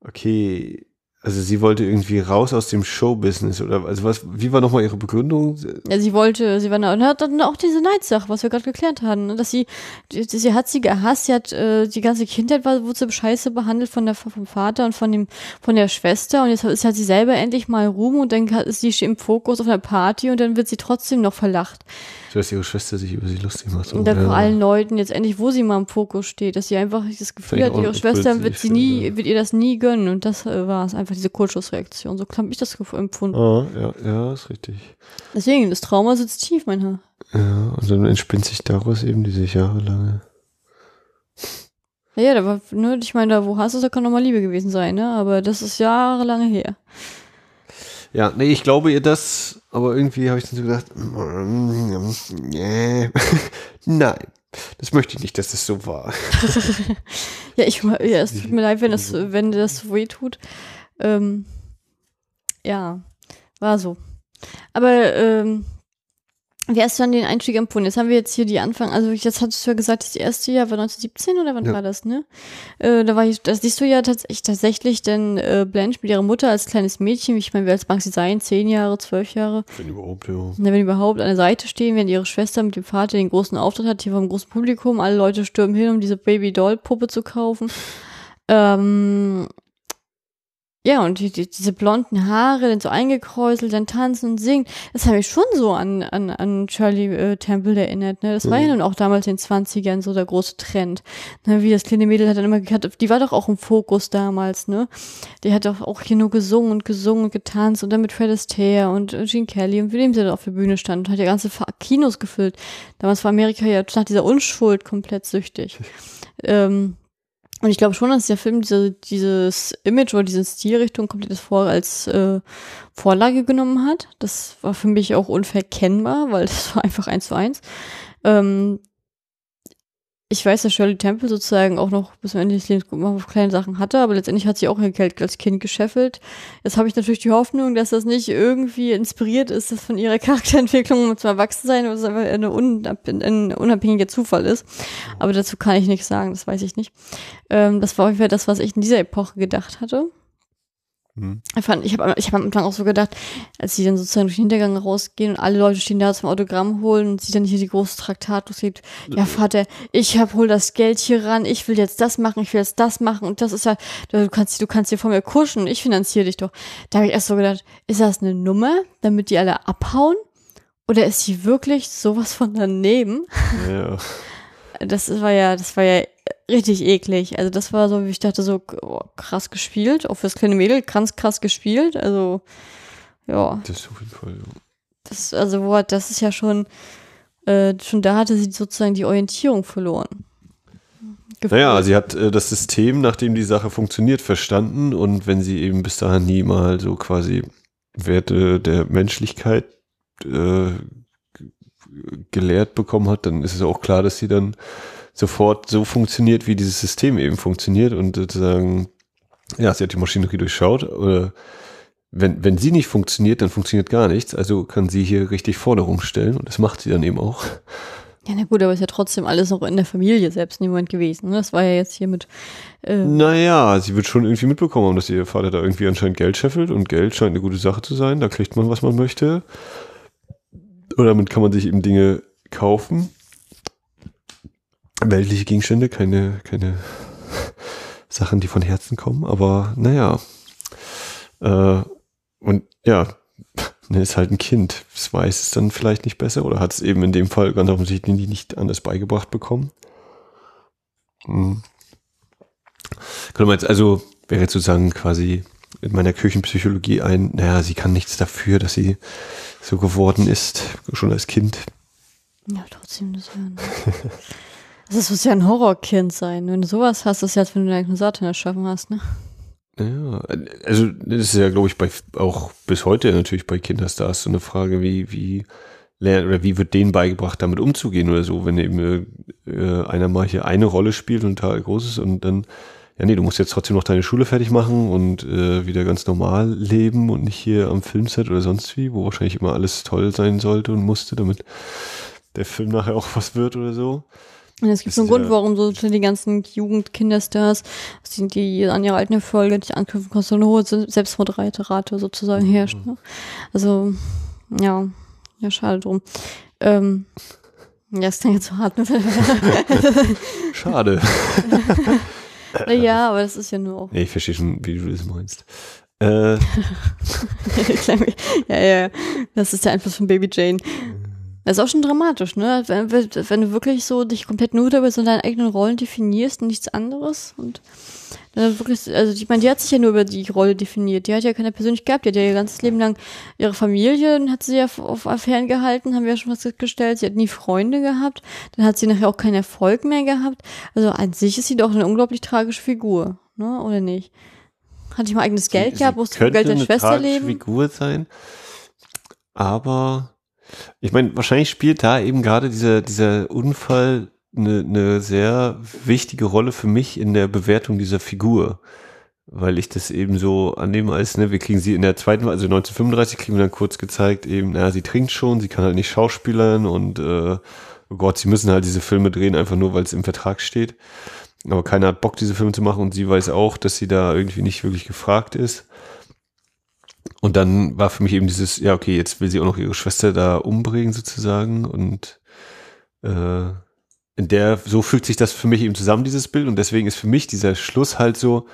A: okay, also sie wollte irgendwie raus aus dem Showbusiness oder also was? Wie war nochmal ihre Begründung?
B: Ja, sie wollte, sie war und hat dann auch diese Neidsache, was wir gerade geklärt hatten, ne, dass sie, sie hat sie gehasst, sie hat äh, die ganze Kindheit war wurde sie scheiße behandelt von der vom Vater und von dem von der Schwester und jetzt ist hat sie selber endlich mal Ruhm und dann ist sie im Fokus auf einer Party und dann wird sie trotzdem noch verlacht
A: dass ihre Schwester sich über sie lustig macht.
B: Und dann vor allen Leuten jetzt endlich, wo sie mal im Fokus steht, dass sie einfach das Gefühl hat, ihre Schwester wird sie nie, wird ihr das nie gönnen. Und das äh, war es einfach, diese Kurzschlussreaktion. So habe ich das empfunden.
A: Ah, ja, ja, ist richtig.
B: Deswegen, das Trauma sitzt tief, mein Herr.
A: Ja, und dann entspinnt sich daraus eben diese jahrelange.
B: Ja, ja, da war, ne, ich meine, da wo hast du, da kann nochmal Liebe gewesen sein, ne? Aber das ist jahrelange her.
A: Ja, nee, ich glaube ihr das, aber irgendwie habe ich dann so gedacht, nee, nein, das möchte ich nicht, dass das so war.
B: ja, ich, ja, es tut mir leid, wenn das, wenn das so weh tut. Ähm, ja, war so. Aber ähm, wie hast du dann den Einstieg empfunden? Jetzt haben wir jetzt hier die Anfang, also jetzt hattest du ja gesagt, das erste Jahr war 1917 oder wann ja. war das, ne? Äh, da war ich, das siehst du ja tatsächlich, tatsächlich denn äh, Blanche mit ihrer Mutter als kleines Mädchen, ich meine, wie alt mag sie sein? Zehn Jahre, zwölf Jahre?
A: Wenn überhaupt, ja.
B: Na, wenn überhaupt an der Seite stehen, während ihre Schwester mit dem Vater den großen Auftritt hat, hier vom großen Publikum, alle Leute stürmen hin, um diese Baby-Doll-Puppe zu kaufen. Ähm, ja, und die, die, diese blonden Haare, dann so eingekräuselt, dann tanzen und singen, das habe ich schon so an, an, an Shirley äh, Temple erinnert. Ne? Das mhm. war ja mhm. nun auch damals in den 20ern so der große Trend. Ne? Wie das kleine Mädel hat dann immer gekannt, die war doch auch im Fokus damals, ne? Die hat doch auch hier nur gesungen und gesungen und getanzt und dann mit Fred Astaire und äh, Gene Kelly und wie dem sie da auf der Bühne stand und hat ja ganze Kinos gefüllt. Damals war Amerika ja nach dieser Unschuld komplett süchtig. ähm, und ich glaube schon, dass der Film diese, dieses Image oder diese Stilrichtung komplett vor als äh, Vorlage genommen hat. Das war für mich auch unverkennbar, weil das war einfach eins zu eins. Ähm, ich weiß, dass Shirley Temple sozusagen auch noch bis zum Ende des Lebens auf kleine Sachen hatte, aber letztendlich hat sie auch ihr Geld als Kind gescheffelt. Jetzt habe ich natürlich die Hoffnung, dass das nicht irgendwie inspiriert ist, dass von ihrer Charakterentwicklung zum Erwachsensein oder einfach eine ein unabhängiger Zufall ist. Aber dazu kann ich nichts sagen, das weiß ich nicht. Ähm, das war ungefähr das, was ich in dieser Epoche gedacht hatte. Mhm. Ich, fand, ich habe ich hab am Anfang auch so gedacht, als sie dann sozusagen durch den Hintergang rausgehen und alle Leute stehen da zum Autogramm holen und sie dann hier die große Traktat sieht, ja Vater, ich hab hol das Geld hier ran, ich will jetzt das machen, ich will jetzt das machen und das ist ja, du kannst, du kannst hier von mir kuschen, ich finanziere dich doch. Da habe ich erst so gedacht, ist das eine Nummer, damit die alle abhauen? Oder ist sie wirklich sowas von daneben? Ja. Das war ja, das war ja richtig eklig. Also das war so, wie ich dachte, so oh, krass gespielt. Auch fürs kleine Mädel ganz krass gespielt. Also Ja.
A: Das auf jeden Fall, ja.
B: Das, also, hat- das ist ja schon, äh, schon da hatte sie sozusagen die Orientierung verloren. Gefühlt.
A: Naja, sie hat äh, das System, nachdem die Sache funktioniert, verstanden und wenn sie eben bis dahin nie mal so quasi Werte der Menschlichkeit äh, gelehrt bekommen hat, dann ist es auch klar, dass sie dann sofort so funktioniert, wie dieses System eben funktioniert und sozusagen, ja, sie hat die Maschinerie durchschaut oder wenn, wenn sie nicht funktioniert, dann funktioniert gar nichts, also kann sie hier richtig Forderungen stellen und das macht sie dann eben auch.
B: Ja, na gut, aber ist ja trotzdem alles noch in der Familie selbst Moment gewesen. Ne? Das war ja jetzt hier mit, äh,
A: Naja, sie wird schon irgendwie mitbekommen haben, dass ihr Vater da irgendwie anscheinend Geld scheffelt und Geld scheint eine gute Sache zu sein. Da kriegt man, was man möchte. Oder damit kann man sich eben Dinge kaufen. Weltliche Gegenstände, keine, keine Sachen, die von Herzen kommen. Aber naja. Äh, und ja, ne, ist halt ein Kind. Das weiß es dann vielleicht nicht besser oder hat es eben in dem Fall ganz offensichtlich nicht anders beigebracht bekommen. Hm. Könnte man jetzt also, wäre jetzt sozusagen quasi in meiner Küchenpsychologie ein, naja, sie kann nichts dafür, dass sie so geworden ist, schon als Kind.
B: ja, trotzdem, das wäre ein, das muss ja ein Horrorkind sein. Wenn du sowas hast, ist ja, als wenn du deinen Satan erschaffen hast, ne?
A: Ja, also das ist ja, glaube ich, bei auch bis heute natürlich bei Kinderstars so eine Frage, wie, wie lernt oder wie wird denen beigebracht, damit umzugehen oder so, wenn eben äh, einer mal hier eine Rolle spielt und total groß ist und dann, ja nee, du musst jetzt trotzdem noch deine Schule fertig machen und äh, wieder ganz normal leben und nicht hier am Filmset oder sonst wie, wo wahrscheinlich immer alles toll sein sollte und musste, damit der Film nachher auch was wird oder so.
B: Und es gibt so einen Grund, warum so die ganzen Jugend-Kinderstars, die, die an ihre alten Erfolge nicht anknüpfen können, so eine hohe Selbstmordrate sozusagen herrscht. Ne? Also, ja, ja, schade drum. Ähm, ja, ist dann jetzt so hart, ne?
A: Schade.
B: ja, aber das ist ja nur auch.
A: ich verstehe schon, wie du das meinst. Äh,
B: ja, ja, das ist der Einfluss von Baby Jane. Das ist auch schon dramatisch, ne? Wenn, wenn du wirklich so dich komplett nur über so deine eigenen Rollen definierst und nichts anderes und dann wirklich, also ich meine, die hat sich ja nur über die Rolle definiert. Die hat ja keine Persönlichkeit gehabt, die hat ja ihr ganzes Leben lang ihre Familie, hat sie ja auf, Affären gehalten, haben wir ja schon was gestellt. Sie hat nie Freunde gehabt, dann hat sie nachher auch keinen Erfolg mehr gehabt. Also an sich ist sie doch eine unglaublich tragische Figur, ne? Oder nicht? Hat nicht mal eigenes Geld
A: sie
B: gehabt, musste vom Geld der Schwester leben.
A: Figur sein, aber ich meine, wahrscheinlich spielt da eben gerade dieser, dieser Unfall eine, eine sehr wichtige Rolle für mich in der Bewertung dieser Figur. Weil ich das eben so annehme als, ne, wir kriegen sie in der zweiten, also 1935 kriegen wir dann kurz gezeigt, eben, naja, sie trinkt schon, sie kann halt nicht schauspielern und äh, oh Gott, sie müssen halt diese Filme drehen, einfach nur, weil es im Vertrag steht. Aber keiner hat Bock, diese Filme zu machen und sie weiß auch, dass sie da irgendwie nicht wirklich gefragt ist. Und dann war für mich eben dieses, ja, okay, jetzt will sie auch noch ihre Schwester da umbringen sozusagen und äh, in der, so fühlt sich das für mich eben zusammen, dieses Bild und deswegen ist für mich dieser Schluss halt so,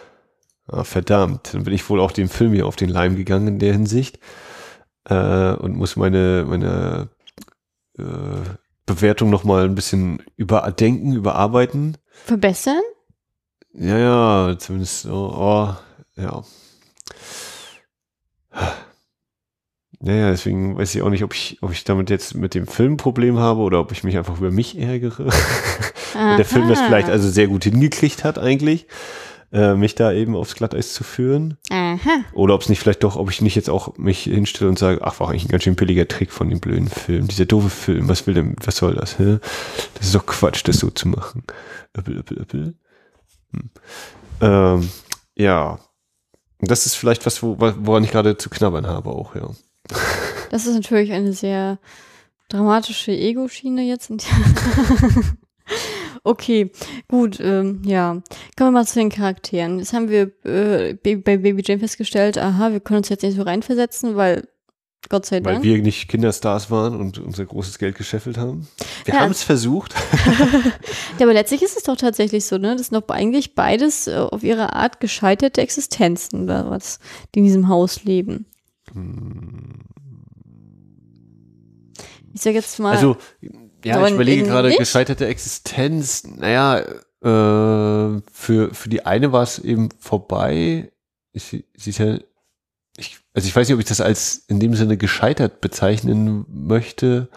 A: ah, verdammt, dann bin ich wohl auch dem Film hier auf den Leim gegangen in der Hinsicht äh, und muss meine, meine äh, Bewertung nochmal ein bisschen überdenken, überarbeiten.
B: Verbessern?
A: Ja, ja, zumindest so, oh, ja. Naja, deswegen weiß ich auch nicht, ob ich, ob ich damit jetzt mit dem Film ein Problem habe oder ob ich mich einfach über mich ärgere. Der Film das vielleicht also sehr gut hingekriegt hat eigentlich, äh, mich da eben aufs Glatteis zu führen.
B: Aha.
A: Oder ob es nicht vielleicht doch, ob ich nicht jetzt auch mich hinstelle und sage, ach, war eigentlich ein ganz schön billiger Trick von dem blöden Film. Dieser doofe Film, was will denn, was soll das? Hä? Das ist doch Quatsch, das so zu machen. Öppel, öppel, öppel. Hm. Ähm, ja. Das ist vielleicht was, wo, woran ich gerade zu knabbern habe auch, ja.
B: Das ist natürlich eine sehr dramatische Ego-Schiene jetzt. okay, gut, ähm, ja. Kommen wir mal zu den Charakteren. Jetzt haben wir äh, bei Baby Jane festgestellt, aha, wir können uns jetzt nicht so reinversetzen, weil Gott sei
A: Weil
B: Dank.
A: wir nicht Kinderstars waren und unser großes Geld gescheffelt haben. Wir
B: Ja.
A: haben es versucht.
B: Ja, aber letztlich ist es doch tatsächlich so, ne? Das sind doch eigentlich beides äh, auf ihre Art gescheiterte Existenzen, oder was, die in diesem Haus leben. Ich sag jetzt mal.
A: Also, ja, ich überlege gerade
B: nicht?
A: gescheiterte Existenz. Naja, äh, für, für die eine war es eben vorbei. Sie, sie ist ja also ich weiß nicht, ob ich das als in dem Sinne gescheitert bezeichnen möchte.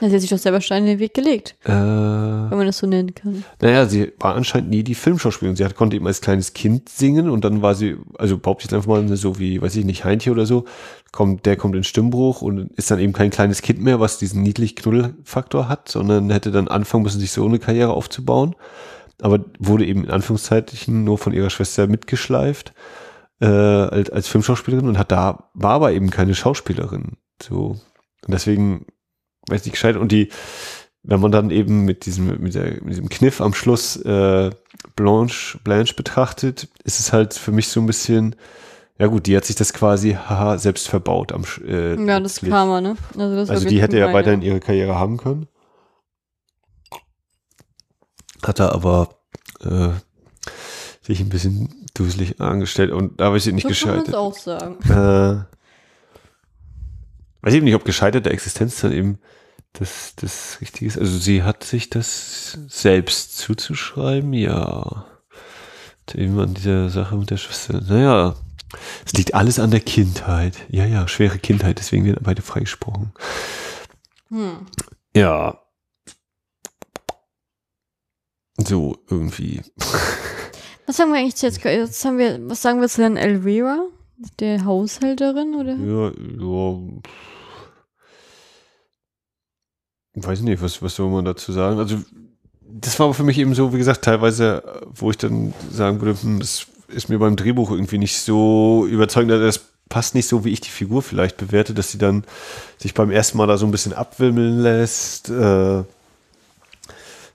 B: Ja, sie hat sich doch selber Steine in den Weg gelegt,
A: Äh,
B: wenn man das so nennen kann.
A: naja, sie war anscheinend nie die Filmschauspielerin. Sie hat, konnte eben als kleines Kind singen und dann war sie, also behaupte ich jetzt einfach mal so wie, weiß ich nicht, Heintje oder so, kommt, der kommt in Stimmbruch und ist dann eben kein kleines Kind mehr, was diesen niedlich Knuddelfaktor hat, sondern hätte dann anfangen müssen, sich so eine Karriere aufzubauen. Aber wurde eben in Anführungszeichen nur von ihrer Schwester mitgeschleift äh, als, als Filmschauspielerin und hat da, war aber eben keine Schauspielerin. So. Und deswegen, weiß nicht, gescheit. Und die, wenn man dann eben mit diesem, mit, der, mit diesem Kniff am Schluss äh, Blanche, Blanche betrachtet, ist es halt für mich so ein bisschen, ja gut, die hat sich das quasi haha, selbst verbaut am äh,
B: Ja, das
A: Cliff.
B: Karma, ne? Also, das
A: Also die hätte ja weiterhin ihre Karriere haben können. Hat er aber äh, sich ein bisschen duselig angestellt und da weiß ich nicht
B: So kann
A: gescheitert.
B: auch sagen.
A: Äh, weiß ich eben nicht, ob gescheiterte Existenz dann eben das, das Richtige ist. Also sie hat sich das selbst zuzuschreiben, ja. Eben an dieser Sache mit der Schwester. Naja, es liegt alles an der Kindheit. Ja, ja, schwere Kindheit, deswegen werden beide freigesprochen.
B: Hm.
A: Ja. So, irgendwie.
B: Was sagen wir eigentlich jetzt? jetzt haben wir, was sagen wir zu Herrn Elvira? Der Haushälterin, oder?
A: Ja, ja. Weiß nicht, was, was soll man dazu sagen? Also, das war für mich eben so, wie gesagt, teilweise, wo ich dann sagen würde, hm, das ist mir beim Drehbuch irgendwie nicht so überzeugend, also das passt nicht so, wie ich die Figur vielleicht bewerte, dass sie dann sich beim ersten Mal da so ein bisschen abwimmeln lässt. Äh,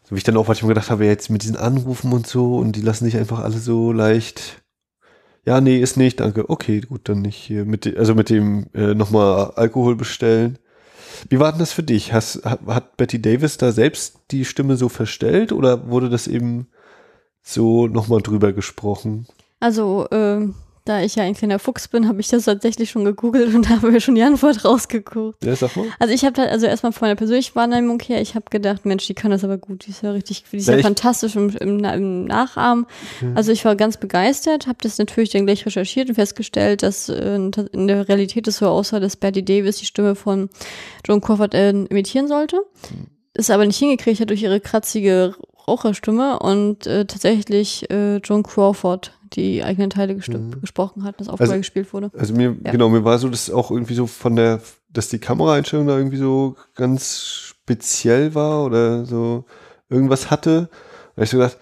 A: so wie ich dann auch manchmal gedacht habe, jetzt mit diesen Anrufen und so und die lassen sich einfach alle so leicht. Ja, nee, ist nicht, danke. Okay, gut, dann nicht hier mit, also mit dem äh, nochmal Alkohol bestellen. Wie war denn das für dich? Hast, hat, hat Betty Davis da selbst die Stimme so verstellt oder wurde das eben so nochmal drüber gesprochen?
B: Also, ähm, da ich ja ein kleiner Fuchs bin, habe ich das tatsächlich schon gegoogelt und habe mir schon die Antwort rausgeguckt.
A: Ja, sag mal.
B: Also ich habe da, also erstmal von meiner persönlichen Wahrnehmung her, ich habe gedacht, Mensch, die kann das aber gut, die ist ja richtig, die ist
A: Ja,
B: ja, fantastisch im, im, im Nachahmen. Also ich war ganz begeistert, habe das natürlich dann gleich recherchiert und festgestellt, dass äh, in der Realität es so aussah, dass Betty Davis die Stimme von Joan Crawford äh, imitieren sollte. Es aber nicht hingekriegt hat durch ihre kratzige Raucherstimme und äh, tatsächlich äh, Joan Crawford die eigenen Teile gesti- gesprochen hat, das auch
A: Also-
B: gespielt wurde.
A: Also mir,
B: Ja.
A: genau, mir war so, dass auch irgendwie so von der, dass die Kameraeinstellung da irgendwie so ganz speziell war oder so irgendwas hatte. Da ich so gedacht,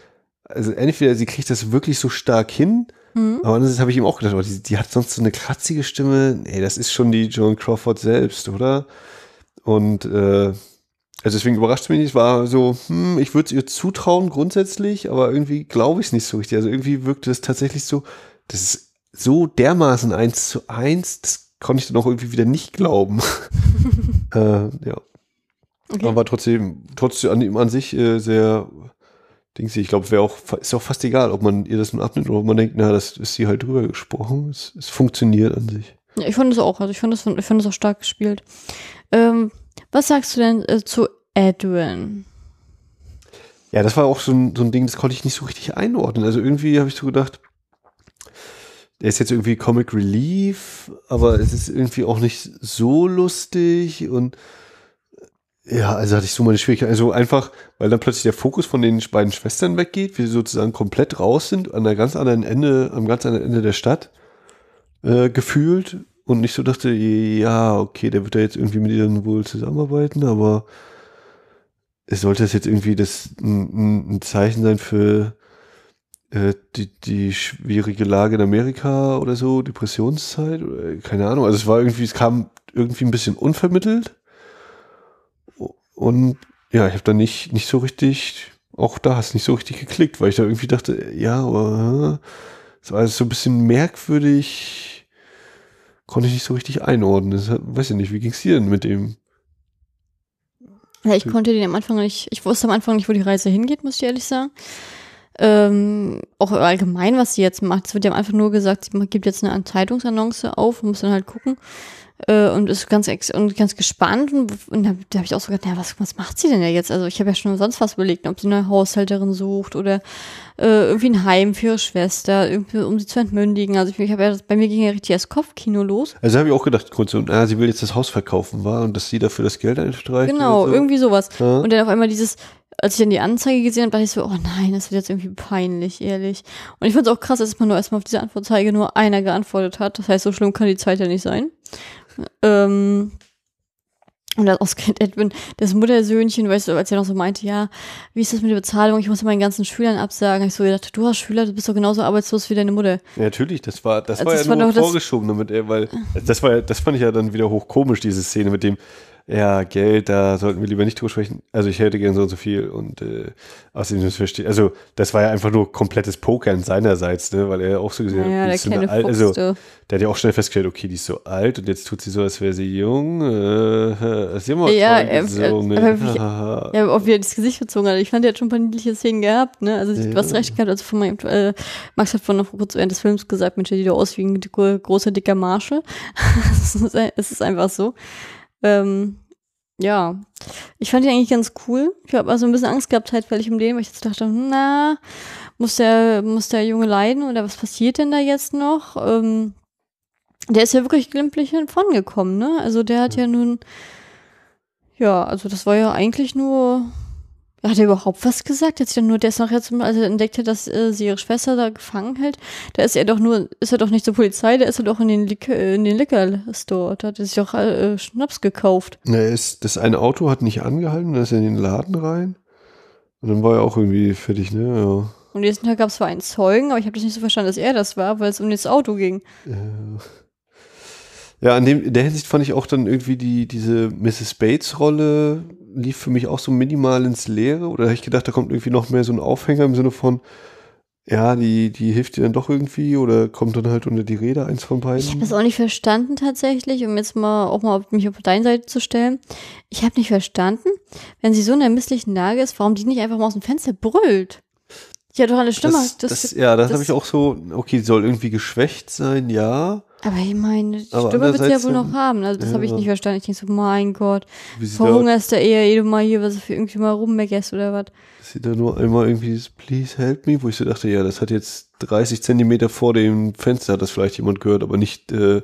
A: also entweder sie kriegt das wirklich so stark hin,
B: Mhm.
A: aber andererseits habe ich ihm auch gedacht, oh, die, die hat sonst so eine kratzige Stimme. Nee, das ist schon die Joan Crawford selbst, oder? Und äh, also deswegen überrascht es mich nicht. Es war so, hm, ich würde es ihr zutrauen grundsätzlich, aber irgendwie glaube ich es nicht so richtig. Also irgendwie wirkte es tatsächlich so, das ist so dermaßen eins zu eins, das konnte ich dann auch irgendwie wieder nicht glauben. äh, ja,
B: Okay.
A: aber trotzdem, trotzdem an an sich äh, sehr Dings, ich glaube, wäre auch, ist auch fast egal, ob man ihr das nun abnimmt oder ob man denkt, na, das ist sie halt drüber gesprochen. Es, es funktioniert an sich.
B: Ja, ich fand es auch. Also ich fand es ich fand es auch stark gespielt. Ähm, was sagst du denn äh, zu Edwin?
A: Ja, das war auch so ein, so ein Ding, das konnte ich nicht so richtig einordnen. Also irgendwie habe ich so gedacht, der ist jetzt irgendwie Comic Relief, aber es ist irgendwie auch nicht so lustig und ja, also hatte ich so meine Schwierigkeit. Also einfach, weil dann plötzlich der Fokus von den beiden Schwestern weggeht, wir sozusagen komplett raus sind, an der ganz anderen Ende, am ganz anderen Ende der Stadt äh, gefühlt und nicht so dachte, ja, okay, der wird da jetzt irgendwie mit ihr wohl zusammenarbeiten, aber es sollte das jetzt irgendwie das ein, ein- Zeichen sein für äh, die, die schwierige Lage in Amerika oder so, Depressionszeit, oder, keine Ahnung. Also es war irgendwie, es kam irgendwie ein bisschen unvermittelt. Und ja, ich habe da nicht, nicht so richtig, auch da hast nicht so richtig geklickt, weil ich da irgendwie dachte, ja, aber äh, es war so ein bisschen merkwürdig, konnte ich nicht so richtig einordnen. Das, weiß ich nicht, wie ging's dir denn mit dem?
B: Ja, ich konnte den am Anfang nicht, ich wusste am Anfang nicht, wo die Reise hingeht, muss ich ehrlich sagen. ähm, auch allgemein, was sie jetzt macht. Es wird ja einfach nur gesagt, sie gibt jetzt eine Zeitungsannonce auf und muss dann halt gucken äh, und ist ganz und ganz gespannt und, und da, da habe ich auch so gedacht, ja, was, was macht sie denn ja jetzt? Also ich habe ja schon sonst was überlegt, ob sie eine Haushälterin sucht oder äh, irgendwie ein Heim für ihre Schwester, irgendwie, um sie zu entmündigen. Also ich, ich habe ja, bei mir ging ja richtig das Kopfkino los.
A: Also habe ich auch gedacht, kurz so, ah, sie will jetzt das Haus verkaufen, war und dass sie dafür das Geld einstreicht.
B: Genau,
A: so.
B: irgendwie sowas.
A: Ja.
B: Und dann auf einmal dieses, als ich dann die Anzeige gesehen habe, dachte ich so, oh nein, das wird jetzt irgendwie peinlich, ehrlich. Und ich finde es auch krass, dass man nur erstmal auf diese Antwortzeige nur einer geantwortet hat. Das heißt, so schlimm kann die Zeit ja nicht sein. Ähm, und das ausgerechnet Edwin, das Muttersöhnchen, weißt du, als er noch so meinte, ja, wie ist das mit der Bezahlung? Ich muss ja meinen ganzen Schülern absagen. Ich so gedacht, du hast Schüler, du bist doch genauso arbeitslos wie deine Mutter.
A: Ja, natürlich, das war, das
B: Also
A: war
B: das
A: ja
B: war
A: nur vorgeschoben, damit er, weil das war ja, das fand ich ja dann wieder hochkomisch, diese Szene mit dem, ja, Geld, da sollten wir lieber nicht drüber sprechen. Also ich hätte gern so und so viel und äh, außerdem das verstehe. Also das war ja einfach nur komplettes Pokern seinerseits, ne, weil er auch so gesehen
B: Naja,
A: hat, die
B: der
A: so eine
B: kleine
A: alt, also der hat ja auch schnell festgestellt, okay, die ist so alt und jetzt tut sie so, als wäre sie jung. Äh, ist immer
B: Ja,
A: toll
B: äh,
A: gesungen.
B: aber wie-
A: Hahaha.
B: Ja, ob wir das Gesicht verzogen hat. Ich fand, der hat schon ein paar niedliche Szenen gehabt, ne? Also,
A: Ja.
B: hast recht gehabt. Also, von meinem, äh, Max hat vorhin noch kurz während des Films gesagt, Mensch, sieht doch aus wie ein großer, dicker ist, es ist einfach so. Ähm, ja. Ich fand ihn eigentlich ganz cool. Ich habe also ein bisschen Angst gehabt, halt, weil ich um den, weil ich jetzt dachte, na, muss der, muss der Junge leiden oder was passiert denn da jetzt noch? Ähm, der ist ja wirklich glimpflich davongekommen, ne? Also, der hat ja nun, ja, also das war ja eigentlich nur. Hat er überhaupt was gesagt? Jetzt ja nur, der ist nachher zum, als er entdeckte, dass äh, sie ihre Schwester da gefangen hält, da ist er doch nur, ist er doch nicht zur Polizei, der ist er doch in den Liquor, in den Liquor Store. Da hat er sich doch äh, Schnaps gekauft.
A: Na, ist, das eine Auto hat nicht angehalten, dann ist er in den Laden rein. Und dann war er auch irgendwie fertig, ne? Ja.
B: Und nächsten Tag gab es zwar einen Zeugen, aber ich habe das nicht so verstanden, dass er das war, weil es um das Auto ging.
A: Ja, an dem, in der Hinsicht fand ich auch dann irgendwie die, diese Mrs. Bates-Rolle lief für mich auch so minimal ins Leere. Oder habe ich gedacht, da kommt irgendwie noch mehr so ein Aufhänger im Sinne von, ja, die, die hilft dir dann doch irgendwie oder kommt dann halt unter die Rede eins von
B: Ich habe
A: beiden.
B: das auch nicht verstanden tatsächlich, um jetzt mal auch mal auf mich auf deine Seite zu stellen. Ich habe nicht verstanden, wenn sie so in der misslichen Lage ist, warum die nicht einfach mal aus dem Fenster brüllt. Die hat doch eine Stimme.
A: Das, das, ja, das, habe ich auch so, okay, die soll irgendwie geschwächt sein, ja.
B: Aber ich meine, die
A: Aber
B: Stimme wird sie ja wohl noch haben. Also das habe ich
A: ja.
B: nicht verstanden. Ich denke so, mein Gott, verhungerst du eher, ehe du mal hier was für irgendwie mal rummeckerst oder was.
A: sie da nur einmal irgendwie dieses Please help me, wo ich so dachte, ja, das hat jetzt 30 Zentimeter vor dem Fenster, hat das vielleicht jemand gehört, aber nicht äh,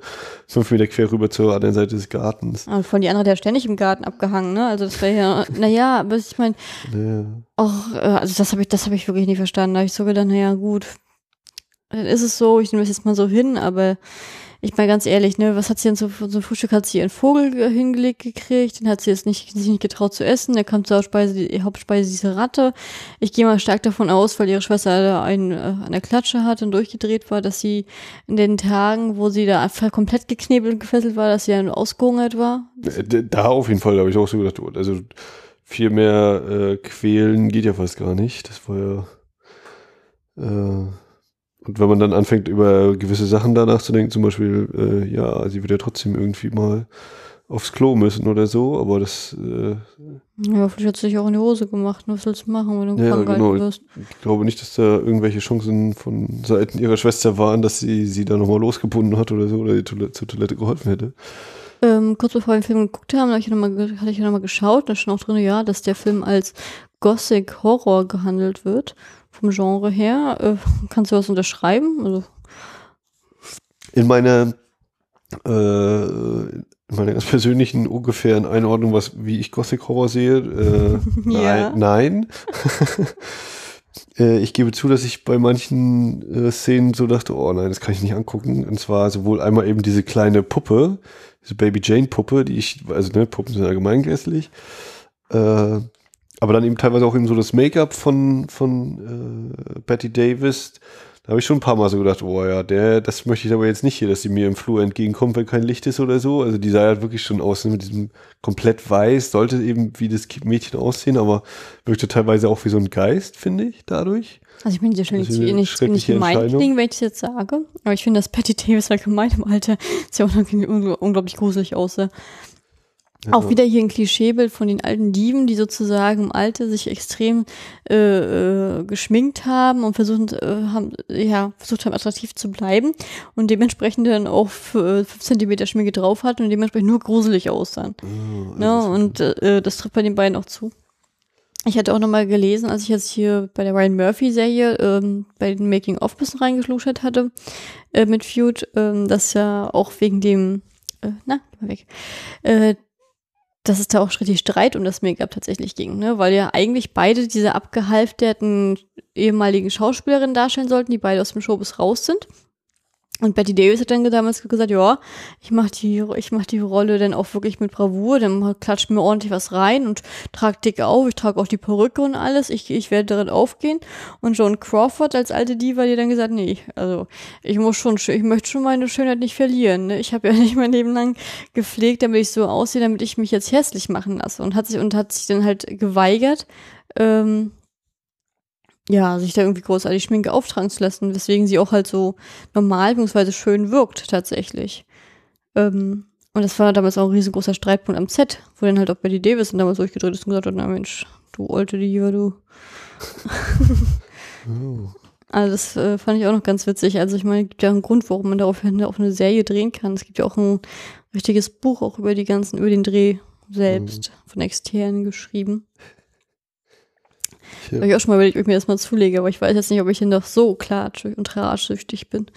A: fünf Meter quer rüber zur anderen Seite des Gartens.
B: Und von die andere, der ständig im Garten abgehangen, ne? Also das wäre ja, naja, aber ich meine,
A: Ja.
B: auch, äh, also das habe ich, das habe ich wirklich nicht verstanden. Da habe ich so gedacht, naja, gut, dann ist es so, ich nehme das jetzt mal so hin, aber ich meine ganz ehrlich, ne, was hat sie denn so für so Frühstück? Hat sie ihren Vogel ge- hingelegt gekriegt, den hat sie jetzt nicht, sich nicht getraut zu essen, da kam zur Hauptspeise, die Hauptspeise diese Ratte. Ich gehe mal stark davon aus, weil ihre Schwester da einen äh, an der Klatsche hat und durchgedreht war, dass sie in den Tagen, wo sie da einfach komplett geknebelt und gefesselt war, dass sie dann ausgehungert war.
A: Äh, Da auf jeden Fall, da habe ich auch so gedacht, also viel mehr äh, quälen geht ja fast gar nicht. Das war ja. Äh, und wenn man dann anfängt, über gewisse Sachen da nachzudenken, zum Beispiel, äh, ja, sie wird ja trotzdem irgendwie mal aufs Klo müssen oder so, aber das, äh,
B: Ja, vielleicht hat sie sich auch in die Hose gemacht. Was willst du machen, wenn du
A: Ja,
B: krank
A: genau.
B: wirst?
A: ich glaube nicht, dass da irgendwelche Chancen von Seiten ihrer Schwester waren, dass sie sie da nochmal losgebunden hat oder so oder ihr Toilette, zur Toilette geholfen hätte.
B: Ähm, kurz bevor wir den Film geguckt haben, hab ich noch mal, ge- hatte ich ja nochmal geschaut, da stand auch drin, ja, dass der Film als Gothic Horror gehandelt wird, vom Genre her. Äh, kannst du was unterschreiben? Also,
A: In meiner, äh, in meiner ganz persönlichen ungefähren Einordnung, was, wie ich Gothic Horror sehe, äh,
B: Ja.
A: nein. nein. Äh, ich gebe zu, dass ich bei manchen äh, Szenen so dachte, oh nein, das kann ich nicht angucken. Und zwar sowohl einmal eben diese kleine Puppe, diese Baby Jane Puppe, die ich, also ne, Puppen sind allgemein grässlich. Äh, aber dann eben teilweise auch eben so das Make-up von, von äh, Betty Davis. Da habe ich schon ein paar Mal so gedacht, oh ja, der, das möchte ich aber jetzt nicht hier, dass sie mir im Flur entgegenkommt, wenn kein Licht ist oder so. Also die sah halt wirklich schon aus mit diesem komplett weiß, sollte eben wie das Mädchen aussehen, aber wirkte teilweise auch wie so ein Geist, finde ich, dadurch.
B: also ich die Stelle
A: Das ist
B: nicht, nicht, gemein klingen, wenn ich das jetzt sage. Aber ich finde, dass Patty Davis allgemein im Alter sehr unglaublich gruselig aussah. Auch wieder hier ein Klischeebild von den alten Dieben, die sozusagen im Alter sich extrem äh, äh, geschminkt haben und versucht, äh, haben, ja, versucht haben, attraktiv zu bleiben und dementsprechend dann auch 5 cm Schminke drauf hatten und dementsprechend nur gruselig aussahen. Oh, ja, und äh, das trifft bei den beiden auch zu. Ich hatte auch nochmal gelesen, als ich jetzt hier bei der Ryan Murphy-Serie ähm, bei den Making-of bisschen reingeschluschert hatte äh, mit Feud, ähm, dass ja auch wegen dem, äh, na, geh mal weg, äh, dass es da auch richtig Streit um das Make-up tatsächlich ging, ne? weil ja eigentlich beide diese abgehalfterten ehemaligen Schauspielerinnen darstellen sollten, die beide aus dem Showbiz raus sind. Und Betty Davis hat dann damals gesagt, ja, ich mach die, ich mach die Rolle dann auch wirklich mit Bravour, dann klatscht mir ordentlich was rein und trage dick auf, ich trage auch die Perücke und alles, ich, ich werde darin aufgehen. Und Joan Crawford als alte Diva, die dann gesagt, nee, also ich muss schon, ich möchte schon meine Schönheit nicht verlieren. Ne? Ich habe ja nicht mein Leben lang gepflegt, damit ich so aussehe, damit ich mich jetzt hässlich machen lasse. Und hat sich, und hat sich dann halt geweigert, ähm, ja, sich da irgendwie großartig Schminke auftragen zu lassen, weswegen sie auch halt so normal bzw. schön wirkt tatsächlich. Ähm, und das war damals auch ein riesengroßer Streitpunkt am Set, wo dann halt auch Betty Davis damals durchgedreht ist und gesagt hat, na Mensch, du alte Diva, du. oh. Also das äh, fand ich auch noch ganz witzig. Also ich meine, es gibt ja einen Grund, warum man daraufhin auch eine Serie drehen kann. Es gibt ja auch ein richtiges Buch auch über die ganzen, über den Dreh selbst mhm. von externen geschrieben. Ja. Habe ich auch schon mal überlegt, ob ich mir das mal zulege, aber ich weiß jetzt nicht, ob ich denn doch so klatsch und tratschsüchtig bin.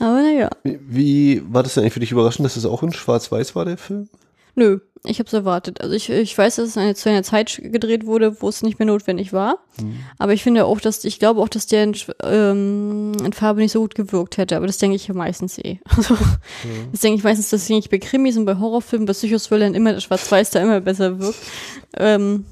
B: Aber naja.
A: Wie, wie war das denn eigentlich für dich überraschend, dass es das auch in Schwarz-Weiß war, der Film?
B: Nö, ich habe es erwartet. Also ich, ich weiß, dass es eine, zu einer Zeit gedreht wurde, wo es nicht mehr notwendig war. Mhm. Aber ich finde auch, dass ich glaube auch, dass der in, ähm, in, Farbe nicht so gut gewirkt hätte. Aber das denke ich ja meistens eh. Also, mhm. Das denke ich meistens, dass ich bei Krimis und bei Horrorfilmen, bei Psychothrillern immer das Schwarz-Weiß da immer besser wirkt. Ähm,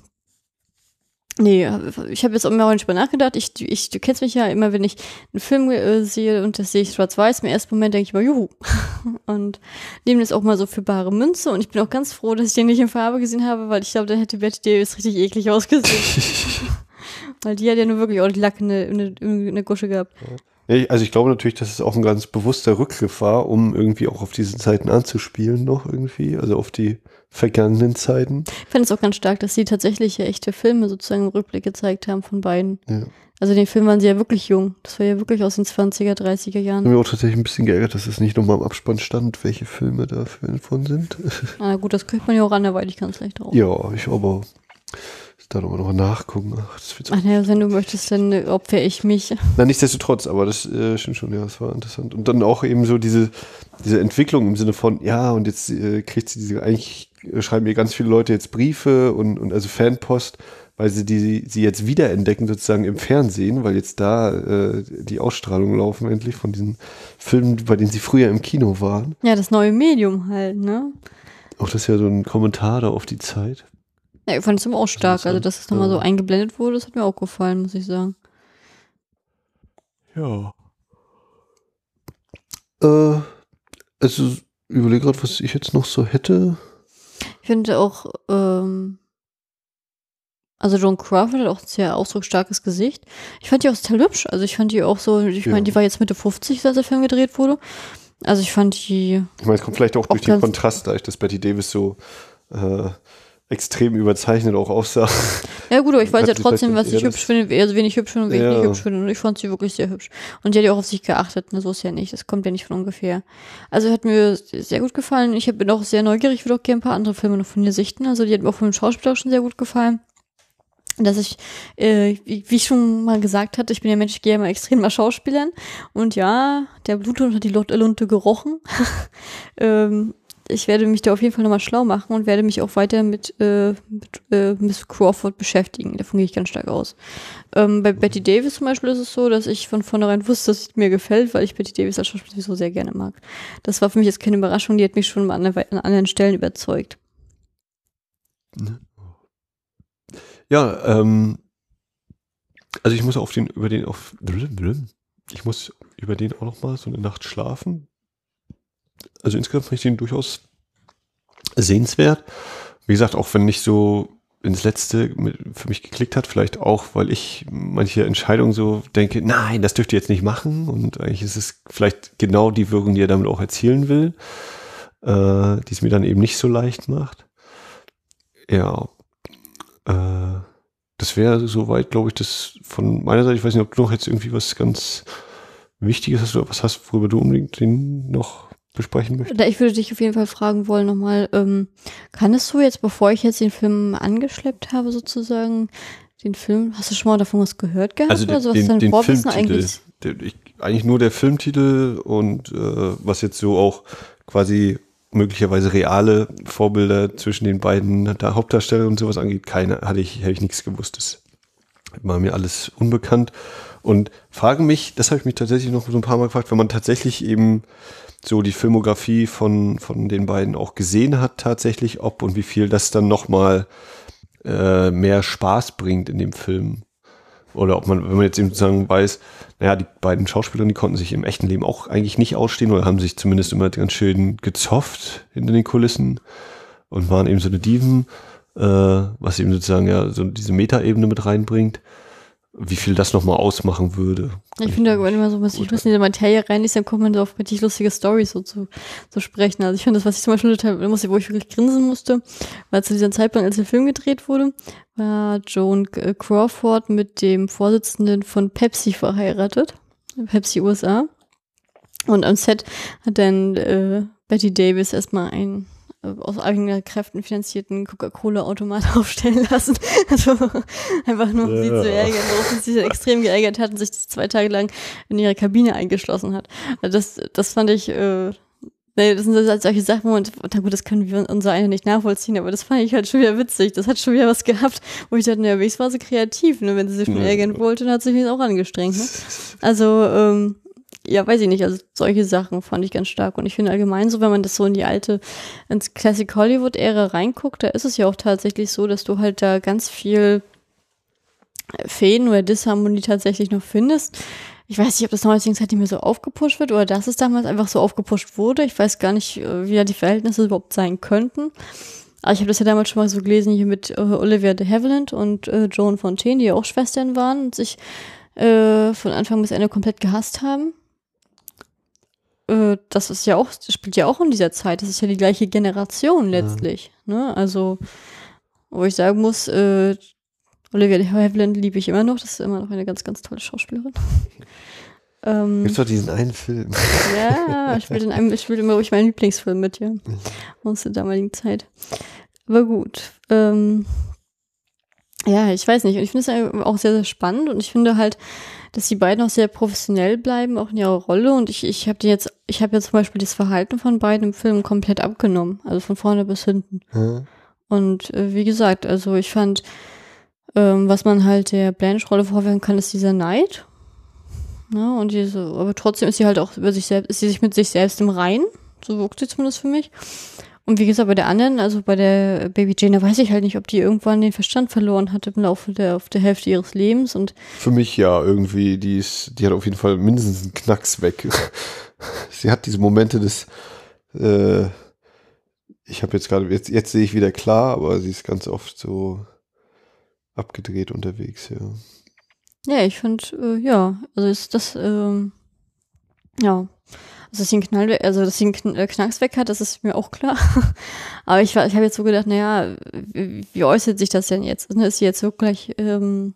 B: Nee, ich habe jetzt auch mal nachgedacht. Ich, ich, du kennst mich ja immer, wenn ich einen Film äh, sehe und das sehe ich schwarz-weiß, im ersten Moment denke ich mal, juhu. Und nehme das auch mal so für bare Münze. Und ich bin auch ganz froh, dass ich den nicht in Farbe gesehen habe, weil ich glaube, dann hätte Betty Davis richtig eklig ausgesehen. weil die hat ja nur wirklich ordentlich Lack in der, in der Gusche gehabt.
A: Also ich glaube natürlich, dass es auch ein ganz bewusster Rückgriff war, um irgendwie auch auf diese Zeiten anzuspielen noch irgendwie, also auf die vergangenen Zeiten.
B: Ich fand es auch ganz stark, dass sie tatsächlich ja echte Filme sozusagen im Rückblick gezeigt haben von beiden. Ja. Also in den Film waren sie ja wirklich jung. Das war ja wirklich aus den 20er, 30er Jahren. Ich
A: habe mich auch tatsächlich ein bisschen geärgert, dass es nicht nochmal im Abspann stand, welche Filme dafür von sind.
B: Na gut, das kriegt man ja auch anderweitig ganz leicht drauf.
A: Ja, ich aber da nochmal noch nachgucken.
B: Ach, das wird so Ach ja, wenn du möchtest, dann äh, opfer ich mich.
A: Na, nichtsdestotrotz, aber das äh, stimmt schon, ja, das war interessant. Und dann auch eben so diese, diese Entwicklung im Sinne von, ja, und jetzt äh, kriegt sie diese, eigentlich schreiben mir ganz viele Leute jetzt Briefe und, und also Fanpost, weil sie die sie jetzt wiederentdecken sozusagen im Fernsehen, weil jetzt da äh, die Ausstrahlungen laufen endlich von diesen Filmen, bei denen sie früher im Kino waren.
B: Ja, das neue Medium halt, ne?
A: Auch das ist ja so ein Kommentar da auf die Zeit.
B: Ja, ich fand es immer auch stark. Also, dass es nochmal so eingeblendet wurde, das hat mir auch gefallen, muss ich sagen.
A: Ja. Äh, also, überlege gerade, was ich jetzt noch so hätte.
B: Ich finde auch, ähm, also Joan Crawford hat auch ein sehr ausdrucksstarkes Gesicht. Ich fand die auch total hübsch. Also ich fand die auch so, ich ja. meine, die war jetzt Mitte 50, als der Film gedreht wurde. Also ich fand die.
A: Ich meine, es kommt vielleicht auch, auch durch den Kontrast, da ich dass Betty Davis so äh, extrem überzeichnet auch aussah.
B: Ja gut, aber ich weiß ja trotzdem, was ich hübsch finde, also wen ich hübsch finde und wen ja. ich nicht hübsch finde. Und ich fand sie wirklich sehr hübsch. Und die hat ja auch auf sich geachtet, ne? so ist ja nicht. Das kommt ja nicht von ungefähr. Also hat mir sehr gut gefallen. Ich bin auch sehr neugierig, würde auch gerne ein paar andere Filme noch von ihr sichten. Also die hat mir auch vom Schauspieler auch schon sehr gut gefallen dass ich, äh, wie ich schon mal gesagt hatte, ich bin ja Mensch, ich gehe ja mal extrem mal Schauspielern. Und ja, der Bluthund hat die Lunte gerochen. ähm, ich werde mich da auf jeden Fall nochmal schlau machen und werde mich auch weiter mit, äh, mit äh, Miss Crawford beschäftigen. Davon gehe ich ganz stark aus. Ähm, bei Betty Davis zum Beispiel ist es so, dass ich von vornherein wusste, dass es mir gefällt, weil ich Betty Davis als Schauspielerin sowieso sehr gerne mag. Das war für mich jetzt keine Überraschung, die hat mich schon an, an anderen Stellen überzeugt.
A: Ja, ähm, also ich muss auf den, über den, auf, ich muss über den auch noch mal so eine Nacht schlafen, also insgesamt fand ich den durchaus sehenswert. Wie gesagt, auch wenn nicht so ins Letzte für mich geklickt hat, vielleicht auch, weil ich manche Entscheidungen so denke, nein, das dürft ihr jetzt nicht machen. Und eigentlich ist es vielleicht genau die Wirkung, die er damit auch erzielen will, äh, die es mir dann eben nicht so leicht macht. Ja. Äh, das wäre soweit, glaube ich, das von meiner Seite. Ich weiß nicht, ob du noch jetzt irgendwie was ganz Wichtiges hast oder was hast, worüber du unbedingt noch besprechen möchtest?
B: Ich würde dich auf jeden Fall fragen wollen nochmal, ähm, kannst du jetzt, bevor ich jetzt den Film angeschleppt habe, sozusagen, den Film, hast du schon mal davon was gehört gehabt?
A: Also den,
B: also
A: was den, den Filmtitel, eigentlich? Der, ich, eigentlich nur der Filmtitel und äh, was jetzt so auch quasi möglicherweise reale Vorbilder zwischen den beiden der Hauptdarsteller und sowas angeht, keine, hatte ich, hätte ich nichts gewusst. Das war mir alles unbekannt und frage mich, das habe ich mich tatsächlich noch so ein paar Mal gefragt, wenn man tatsächlich eben so die Filmografie von, von den beiden auch gesehen hat, tatsächlich, ob und wie viel das dann nochmal äh, mehr Spaß bringt in dem Film. Oder ob man, wenn man jetzt eben sozusagen weiß, naja, die beiden Schauspieler, die konnten sich im echten Leben auch eigentlich nicht ausstehen oder haben sich zumindest immer ganz schön gezofft hinter den Kulissen und waren eben so eine Diven, äh, was eben sozusagen ja so diese Metaebene mit reinbringt wie viel das nochmal ausmachen würde.
B: Ich finde, wenn man so was ich in diese Materie reinliest, dann kommt man so auf richtig lustige Storys so zu, zu sprechen. Also ich finde das, was ich zum Beispiel total musste, wo ich wirklich grinsen musste, war zu diesem Zeitpunkt, als der Film gedreht wurde, war Joan Crawford mit dem Vorsitzenden von Pepsi verheiratet. Pepsi USA. Und am Set hat dann äh, Betty Davis erstmal ein aus eigenen Kräften finanzierten Coca-Cola-Automat aufstellen lassen. Also einfach nur, um ja. sie zu ärgern, worauf sie sich extrem geärgert hat und sich zwei Tage lang in ihre Kabine eingeschlossen hat. Also das, das fand ich, äh, nee, das sind halt solche Sachen, wo man, na gut, das können wir unser eine nicht nachvollziehen, aber das fand ich halt schon wieder witzig. Das hat schon wieder was gehabt, wo ich dachte, naja, wenigstens war sie kreativ, ne? Wenn sie sich schon ärgern wollte, dann hat sie sich auch angestrengt, ne? Also, ähm, ja, weiß ich nicht, also solche Sachen fand ich ganz stark. Und ich finde allgemein so, wenn man das so in die alte, ins Classic Hollywood-Ära reinguckt, da ist es ja auch tatsächlich so, dass du halt da ganz viel Fäden oder Disharmonie tatsächlich noch findest. Ich weiß nicht, ob das neuerdings halt nicht mehr so aufgepusht wird oder dass es damals einfach so aufgepusht wurde. Ich weiß gar nicht, äh, wie da die Verhältnisse überhaupt sein könnten. Aber ich habe das ja damals schon mal so gelesen hier mit äh, Olivia de Havilland und äh, Joan Fontaine, die ja auch Schwestern waren und sich äh, von Anfang bis Ende komplett gehasst haben. Äh, das ist ja auch, das spielt ja auch in dieser Zeit. Das ist ja die gleiche Generation letztlich. Ja. Ne? Also, wo ich sagen muss, äh, Olivia de Havilland liebe ich immer noch. Das ist immer noch eine ganz, ganz tolle Schauspielerin.
A: ähm, Gibt's doch diesen einen Film.
B: ja, ich spiele in einem, ich spiele immer ruhig meinen Lieblingsfilm mit, ja. Aus der damaligen Zeit. Aber gut. Ähm, ja, ich weiß nicht. Und ich finde es auch sehr, sehr spannend und ich finde halt, dass die beiden auch sehr professionell bleiben, auch in ihrer Rolle. Und ich, ich habe jetzt, ich habe jetzt zum Beispiel das Verhalten von beiden im Film komplett abgenommen, also von vorne bis hinten. Mhm. Und äh, wie gesagt, also ich fand, ähm, was man halt der Blanche-Rolle vorwerfen kann, ist dieser Neid. Ja, ne, und diese, aber trotzdem ist sie halt auch über sich selbst, ist sie sich mit sich selbst im Reinen. So wirkt sie zumindest für mich. Und wie gesagt, bei der anderen, also bei der Baby Jane, da weiß ich halt nicht, ob die irgendwann den Verstand verloren hatte im Laufe der, auf der Hälfte ihres Lebens und.
A: Für mich ja, irgendwie, die ist, die hat auf jeden Fall mindestens einen Knacks weg. Sie hat diese Momente des, äh, ich habe jetzt gerade, jetzt, jetzt sehe ich wieder klar, aber sie ist ganz oft so abgedreht unterwegs, ja.
B: Ja, ich finde, äh, ja, also ist das, ähm, ja, also, dass sie einen Knall, also dass sie einen äh, Knacks weg hat, das ist mir auch klar. Aber ich, ich habe jetzt so gedacht, naja, wie, wie äußert sich das denn jetzt? Ne, ist sie jetzt wirklich ähm,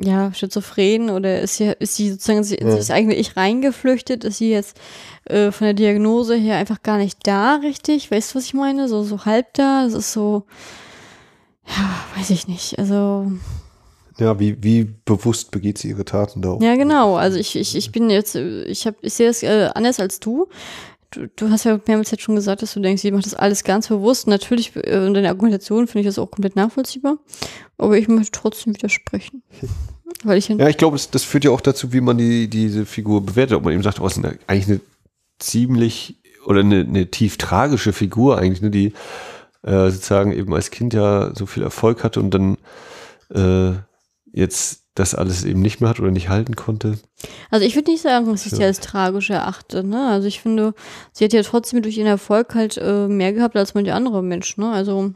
B: ja, schizophren oder ist sie, ist sie sozusagen sie, ja. ist eigentlich Ich reingeflüchtet? Ist sie jetzt äh, von der Diagnose her einfach gar nicht da richtig? Weißt du, was ich meine? So, so halb da. Das ist so, ja, weiß ich nicht. Also
A: ja, wie, wie bewusst begeht sie ihre Taten da?
B: Ja, genau. Also ich, ich, ich bin jetzt, ich habe, ich sehe es äh, anders als du. du. Du hast ja mehrmals jetzt schon gesagt, dass du denkst, sie macht das alles ganz bewusst. Natürlich, äh, in deiner Argumentation finde ich das auch komplett nachvollziehbar. Aber ich möchte trotzdem widersprechen.
A: Weil ich ja, ich glaube, das, das führt ja auch dazu, wie man die, diese Figur bewertet. Ob man eben sagt, oh, ist eine, eigentlich eine ziemlich oder eine, eine tief tragische Figur eigentlich, ne, die äh, sozusagen eben als Kind ja so viel Erfolg hatte und dann äh, jetzt das alles eben nicht mehr hat oder nicht halten konnte.
B: Also ich würde nicht sagen, dass ich ja. sie als tragisch erachte. Ne? Also ich finde, sie hat ja trotzdem durch ihren Erfolg halt äh, mehr gehabt als manche andere Menschen. Ne? Also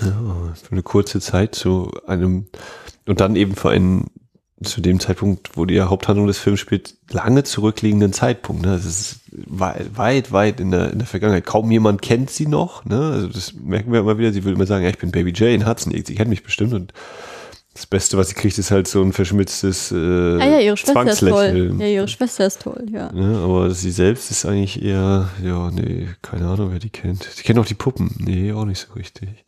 A: ja, für eine kurze Zeit zu einem und dann eben für einen zu dem Zeitpunkt, wo die Haupthandlung des Films spielt, lange zurückliegenden Zeitpunkt. Ne? Es ist weit, weit, weit in der, in der Vergangenheit. Kaum jemand kennt sie noch. Ne? Also das merken wir immer wieder. Sie will immer sagen, ja, ich bin Baby Jane Hudson. Sie kennt mich bestimmt. Und das Beste, was sie kriegt, ist halt so ein verschmitztes äh,
B: ah, ja, ihre Schwester ist toll. Ja, ihre Schwester ist toll, ja.
A: ja. Aber sie selbst ist eigentlich eher, ja, nee, keine Ahnung, wer die kennt. Sie kennt auch die Puppen. Nee, auch nicht so richtig.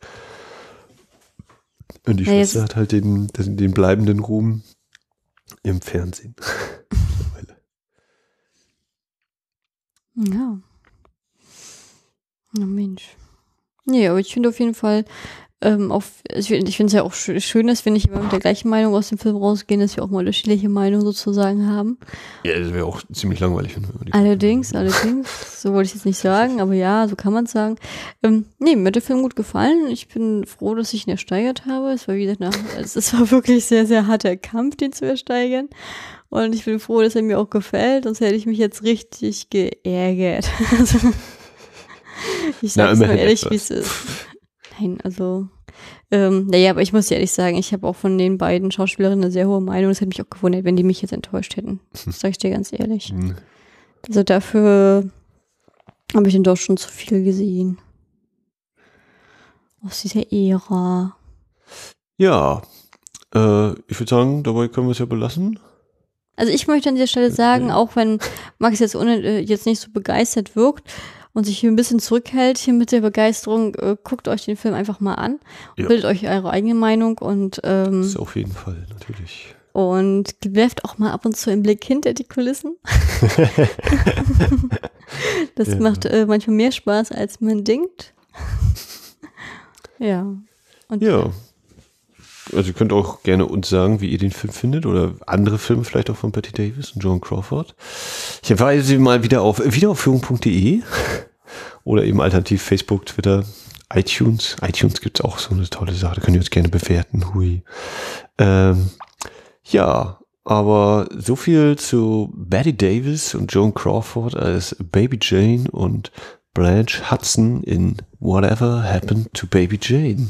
A: Und die ja, Schwester hat halt den, den, den bleibenden Ruhm im Fernsehen.
B: ja. Na Mensch. Nee, aber ich finde auf jeden Fall, ähm, auf, ich, ich finde es ja auch schön, dass wir nicht immer mit der gleichen Meinung aus dem Film rausgehen, dass wir auch mal unterschiedliche Meinungen sozusagen haben.
A: Ja, das wäre auch ziemlich langweilig.
B: allerdings, allerdings, so wollte ich jetzt nicht sagen, aber ja, so kann man es sagen. Ähm, nee, mir hat der Film gut gefallen. Ich bin froh, dass ich ihn ersteigert habe. Es war wieder nach, es war wirklich sehr, sehr harter Kampf, den zu ersteigern. Und ich bin froh, dass er mir auch gefällt, sonst hätte ich mich jetzt richtig geärgert. ich sag's Na, mal ehrlich, wie es ist. Nein, also. Ähm, naja, aber ich muss ehrlich sagen, ich habe auch von den beiden Schauspielerinnen eine sehr hohe Meinung. Es hätte mich auch gewundert, wenn die mich jetzt enttäuscht hätten. Das sage ich dir ganz ehrlich. Mhm. Also dafür habe ich dann doch schon zu viel gesehen. Aus dieser Ära.
A: Ja, äh, ich würde sagen, dabei können wir es ja belassen.
B: Also ich möchte an dieser Stelle sagen, auch wenn Max jetzt, äh, jetzt nicht so begeistert wirkt, und sich hier ein bisschen zurückhält hier mit der Begeisterung, äh, guckt euch den Film einfach mal an und ja. bildet euch eure eigene Meinung und ähm,
A: das ist auf jeden Fall natürlich.
B: Und werft auch mal ab und zu einen Blick hinter die Kulissen. das ja. macht äh, manchmal mehr Spaß, als man denkt. ja.
A: Und ja. Also ihr könnt auch gerne uns sagen, wie ihr den Film findet oder andere Filme vielleicht auch von Betty Davis und Joan Crawford. Ich verweise Sie mal wieder auf wiederaufführung.de oder eben alternativ Facebook, Twitter, iTunes. iTunes gibt's auch so eine tolle Sache, da könnt ihr uns gerne bewerten. Hui. Ähm, ja, aber so viel zu Betty Davis und Joan Crawford als Baby Jane und Blanche Hudson in Whatever Happened to Baby Jane.